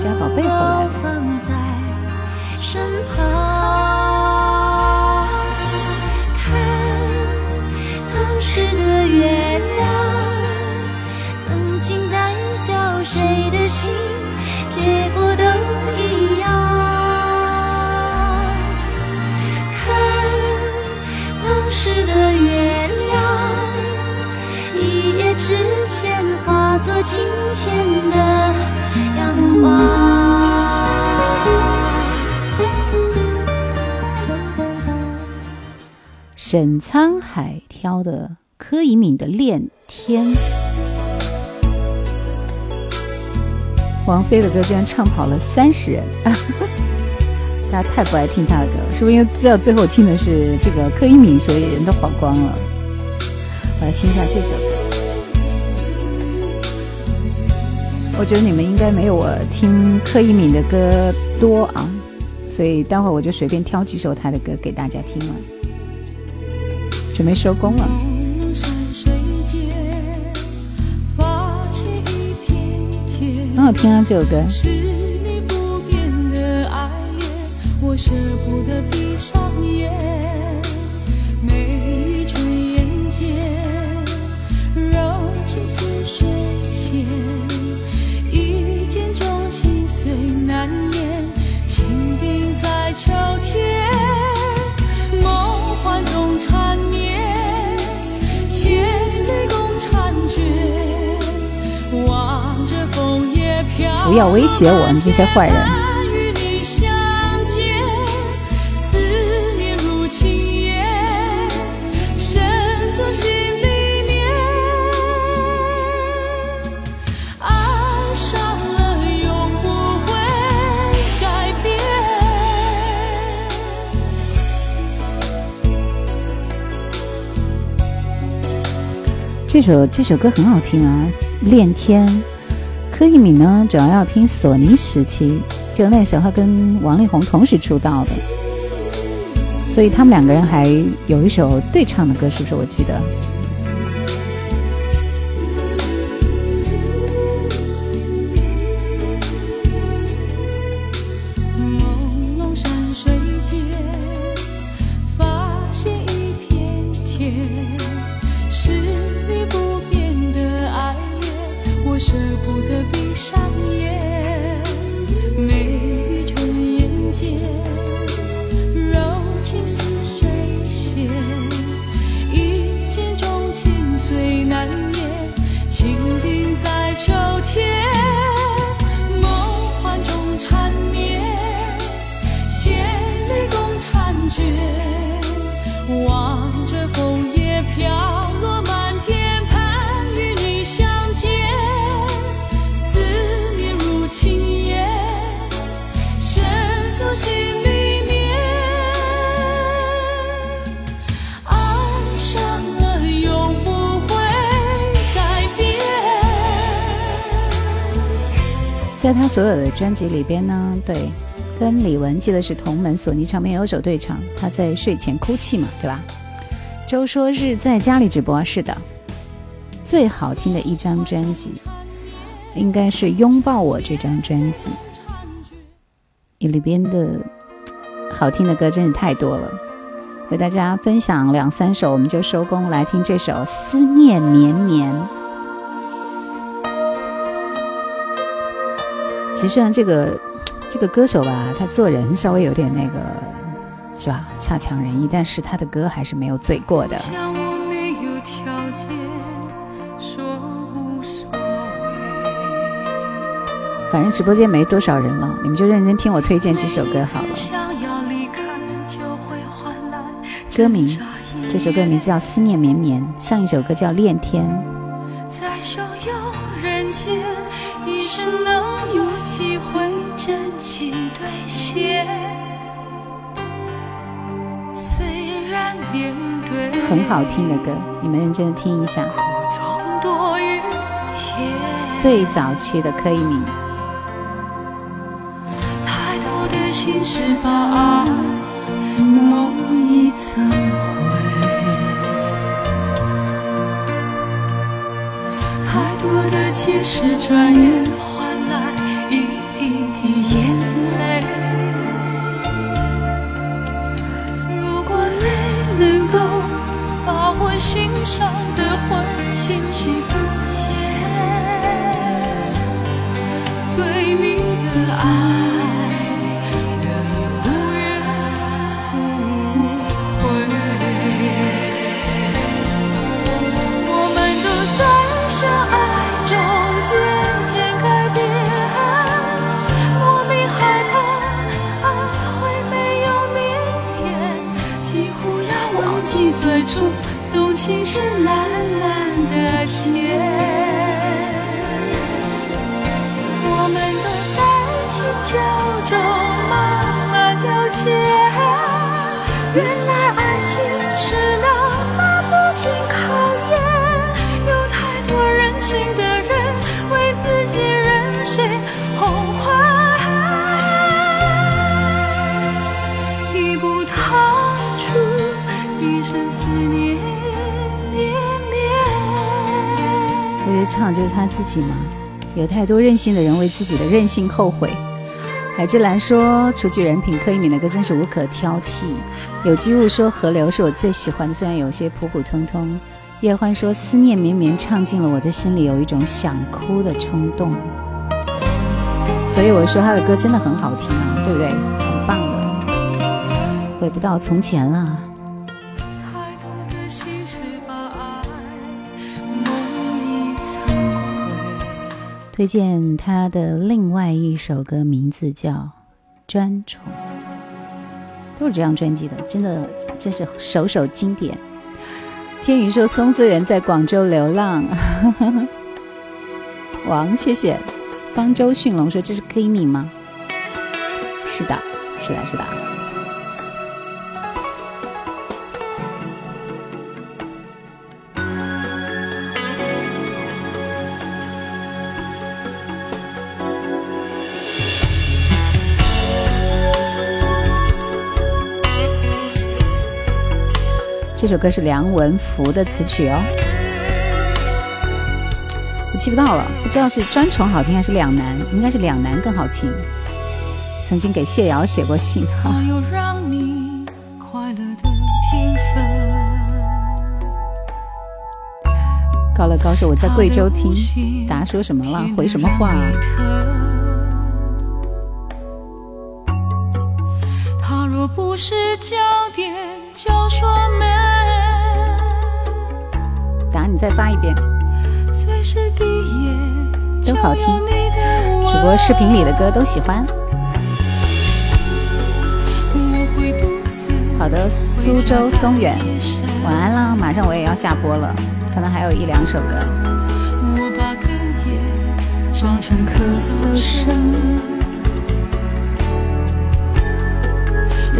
家宝贝回来了。身沈沧海挑的柯以敏的《恋天》，王菲的歌居然唱跑了三十人，大家太不爱听她的歌了，是不是因为知道最后听的是这个柯以敏，所以人都跑光了？我来听一下这首，我觉得你们应该没有我听柯以敏的歌多啊，所以待会我就随便挑几首她的歌给大家听了。准备收工了。很好听啊，这首歌。不要威胁我们这些坏人。这首这首歌很好听啊，《恋天》。柯以敏呢，主要要听索尼时期，就那时候跟王力宏同时出道的，所以他们两个人还有一首对唱的歌，是不是？我记得。专辑里边呢，对，跟李玟记得是同门，索尼唱片有首对唱，他在睡前哭泣嘛，对吧？周说是在家里直播，是的。最好听的一张专辑，应该是《拥抱我》这张专辑，里边的好听的歌真的太多了，为大家分享两三首，我们就收工，来听这首《思念绵绵》。其实呢，这个这个歌手吧，他做人稍微有点那个，是吧？差强人意，但是他的歌还是没有醉过的。反正直播间没多少人了，你们就认真听我推荐几首歌好了。歌名，这首歌名字叫《思念绵绵》，上一首歌叫《恋天》。很好听的歌，你们认真的听一下。最早期的柯以敏。太多的心事把爱梦一层灰，太多的解释转眼心上的魂清洗不见。对你的爱你是蓝唱就是他自己嘛。有太多任性的人为自己的任性后悔。海之蓝说：“除去人品，柯以敏的歌真是无可挑剔。”有机物说：“河流是我最喜欢的，虽然有些普普通通。”叶欢说：“思念绵绵，唱进了我的心里，有一种想哭的冲动。”所以我说他的歌真的很好听啊，对不对？很棒的，回不到从前了。推荐他的另外一首歌，名字叫《专宠》，都是这张专辑的，真的真是首首经典。天宇说松滋人在广州流浪，王谢谢。方舟迅龙说这是 K 米吗？是的，是的，是的。这首歌是梁文福的词曲哦，我记不到了，不知道是专宠好听还是两难，应该是两难更好听。曾经给谢瑶写过信。高乐高说我在贵州听，大家说什么了？回什么话？他若不是焦你再发一遍，都好听。主播视频里的歌都喜欢。好的，苏州松远，晚安了，马上我也要下播了，可能还有一两首歌。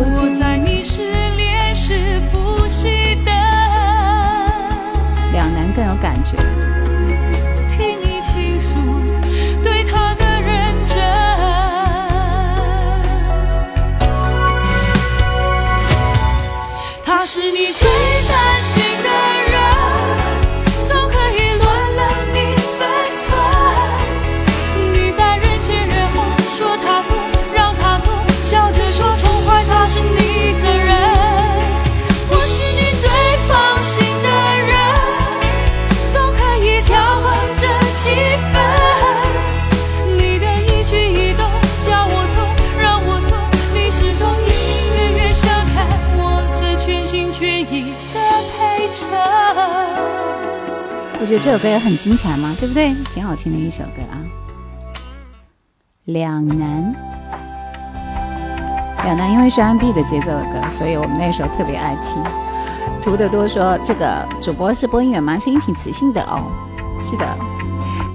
我在你失两难更有感觉。听你倾诉对他的认真，他是你最担心觉得这首歌也很精彩嘛，对不对？挺好听的一首歌啊。两难，两难，因为是 R&B 的节奏的歌，所以我们那时候特别爱听。图的多说这个主播是播音员吗？声音挺磁性的哦。是的，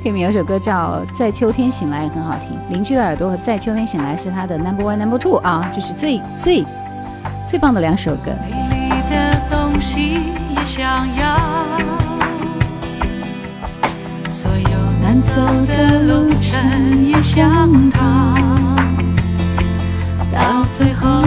里面有首歌叫《在秋天醒来》也很好听。邻居的耳朵和《在秋天醒来》是他的 Number One、Number Two 啊，就是最最最棒的两首歌。美丽的东西也想要，所有难走的路程也想逃，到最后，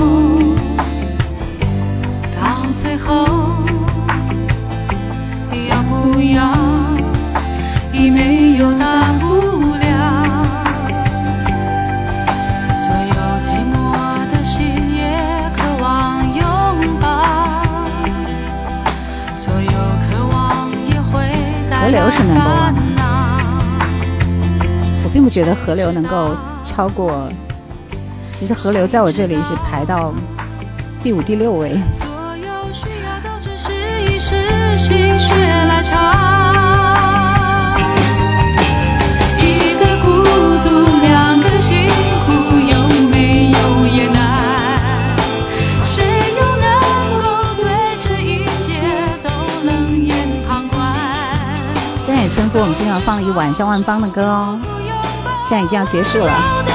觉得河流能够超过，其实河流在我这里是排到第五、第六位。所有需要的只是一时心血来潮。一个孤独，两个辛苦，有没有也难。谁又能够对这一切都冷眼旁观？三野春夫，我们经常放了一晚上万芳的歌哦，现在已经要结束了。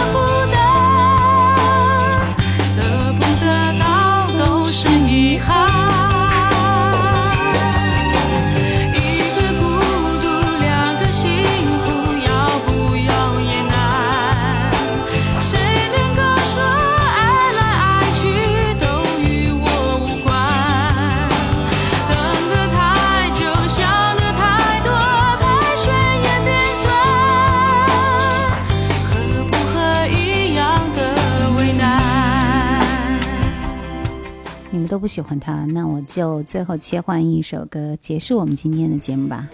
不喜欢他，那我就最后切换一首歌结束我们今天的节目吧。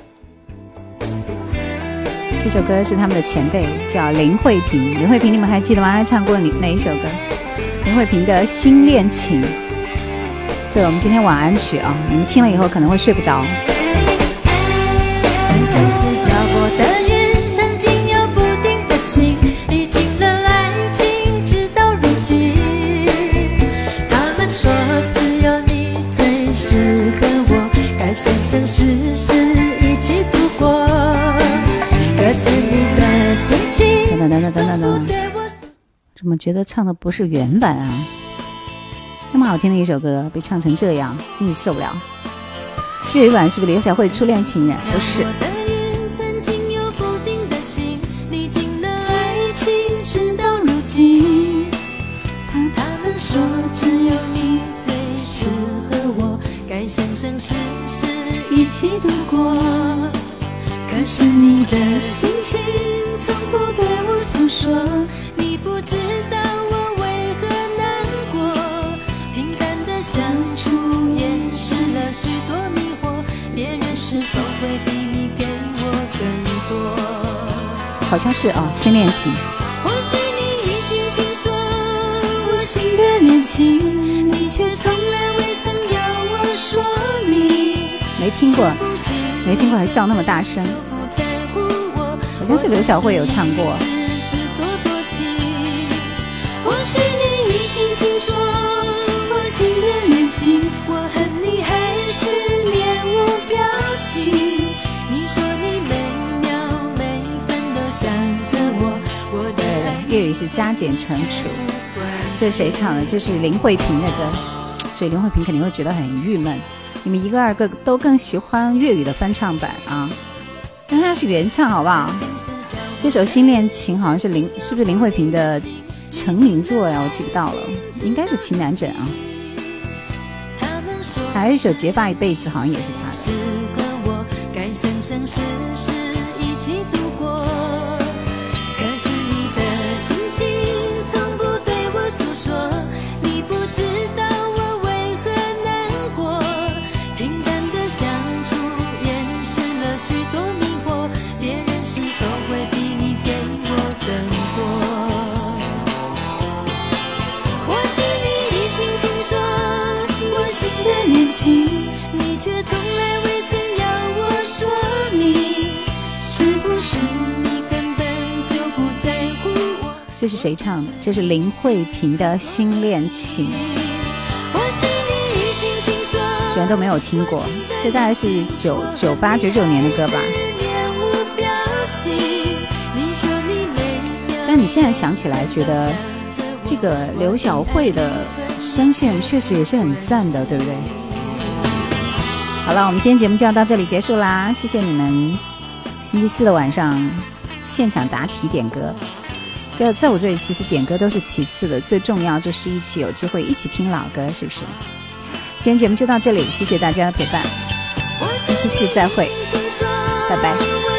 这首歌是他们的前辈，叫林慧萍。林慧萍，你们还记得吗？她唱过哪哪一首歌？林慧萍的《新恋情》，这我们今天晚安曲啊，你们听了以后可能会睡不着。等等等等等等等怎么觉得唱的不是原版啊？那么好听的一首歌被唱成这样，真是受不了。粤语版是不是刘小慧初恋情人？不是漂，泊的云，曾经有不定的心，历经了爱情，直到如今。他他们说只有你最适合我，该生生世世一起度过。可是你的心情从不对我诉说，你不知道我为何难过。平淡的相处掩饰了许多迷惑，别人是否会比你给我更多？好像是啊，新恋情。或许你已经听说我新的恋情，你却从来未曾要我说明。没听过，没听过还笑那么大声，我，好像是刘小慧有唱过。只自作多情。或许你已经听说我新的恋情，我恨你还是面无表情。你说你每秒每分都想着我，我的爱粤语是加减乘除。这是谁唱的？这是林慧萍的歌，所以林慧萍肯定会觉得很郁闷。你们一个二个都更喜欢粤语的翻唱版啊？但它是原唱，好不好？这首《新恋情》好像是林，是不是林慧萍的成名作呀？我记不到了，应该是《情难枕》啊。还有一首《结发一辈子》，好像也是他的。这是谁唱的？这是林慧萍的《新恋情》，居然都没有听过。这大概是九九八九九年的歌吧。但你现在想起来，觉得这个刘晓慧的声线确实也是很赞的，对不对？好了，我们今天节目就要到这里结束啦，谢谢你们。星期四的晚上现场答题点歌。在在我这里，其实点歌都是其次的，最重要就是一起有机会一起听老歌，是不是？今天节目就到这里，谢谢大家的陪伴，星期四再会，拜拜。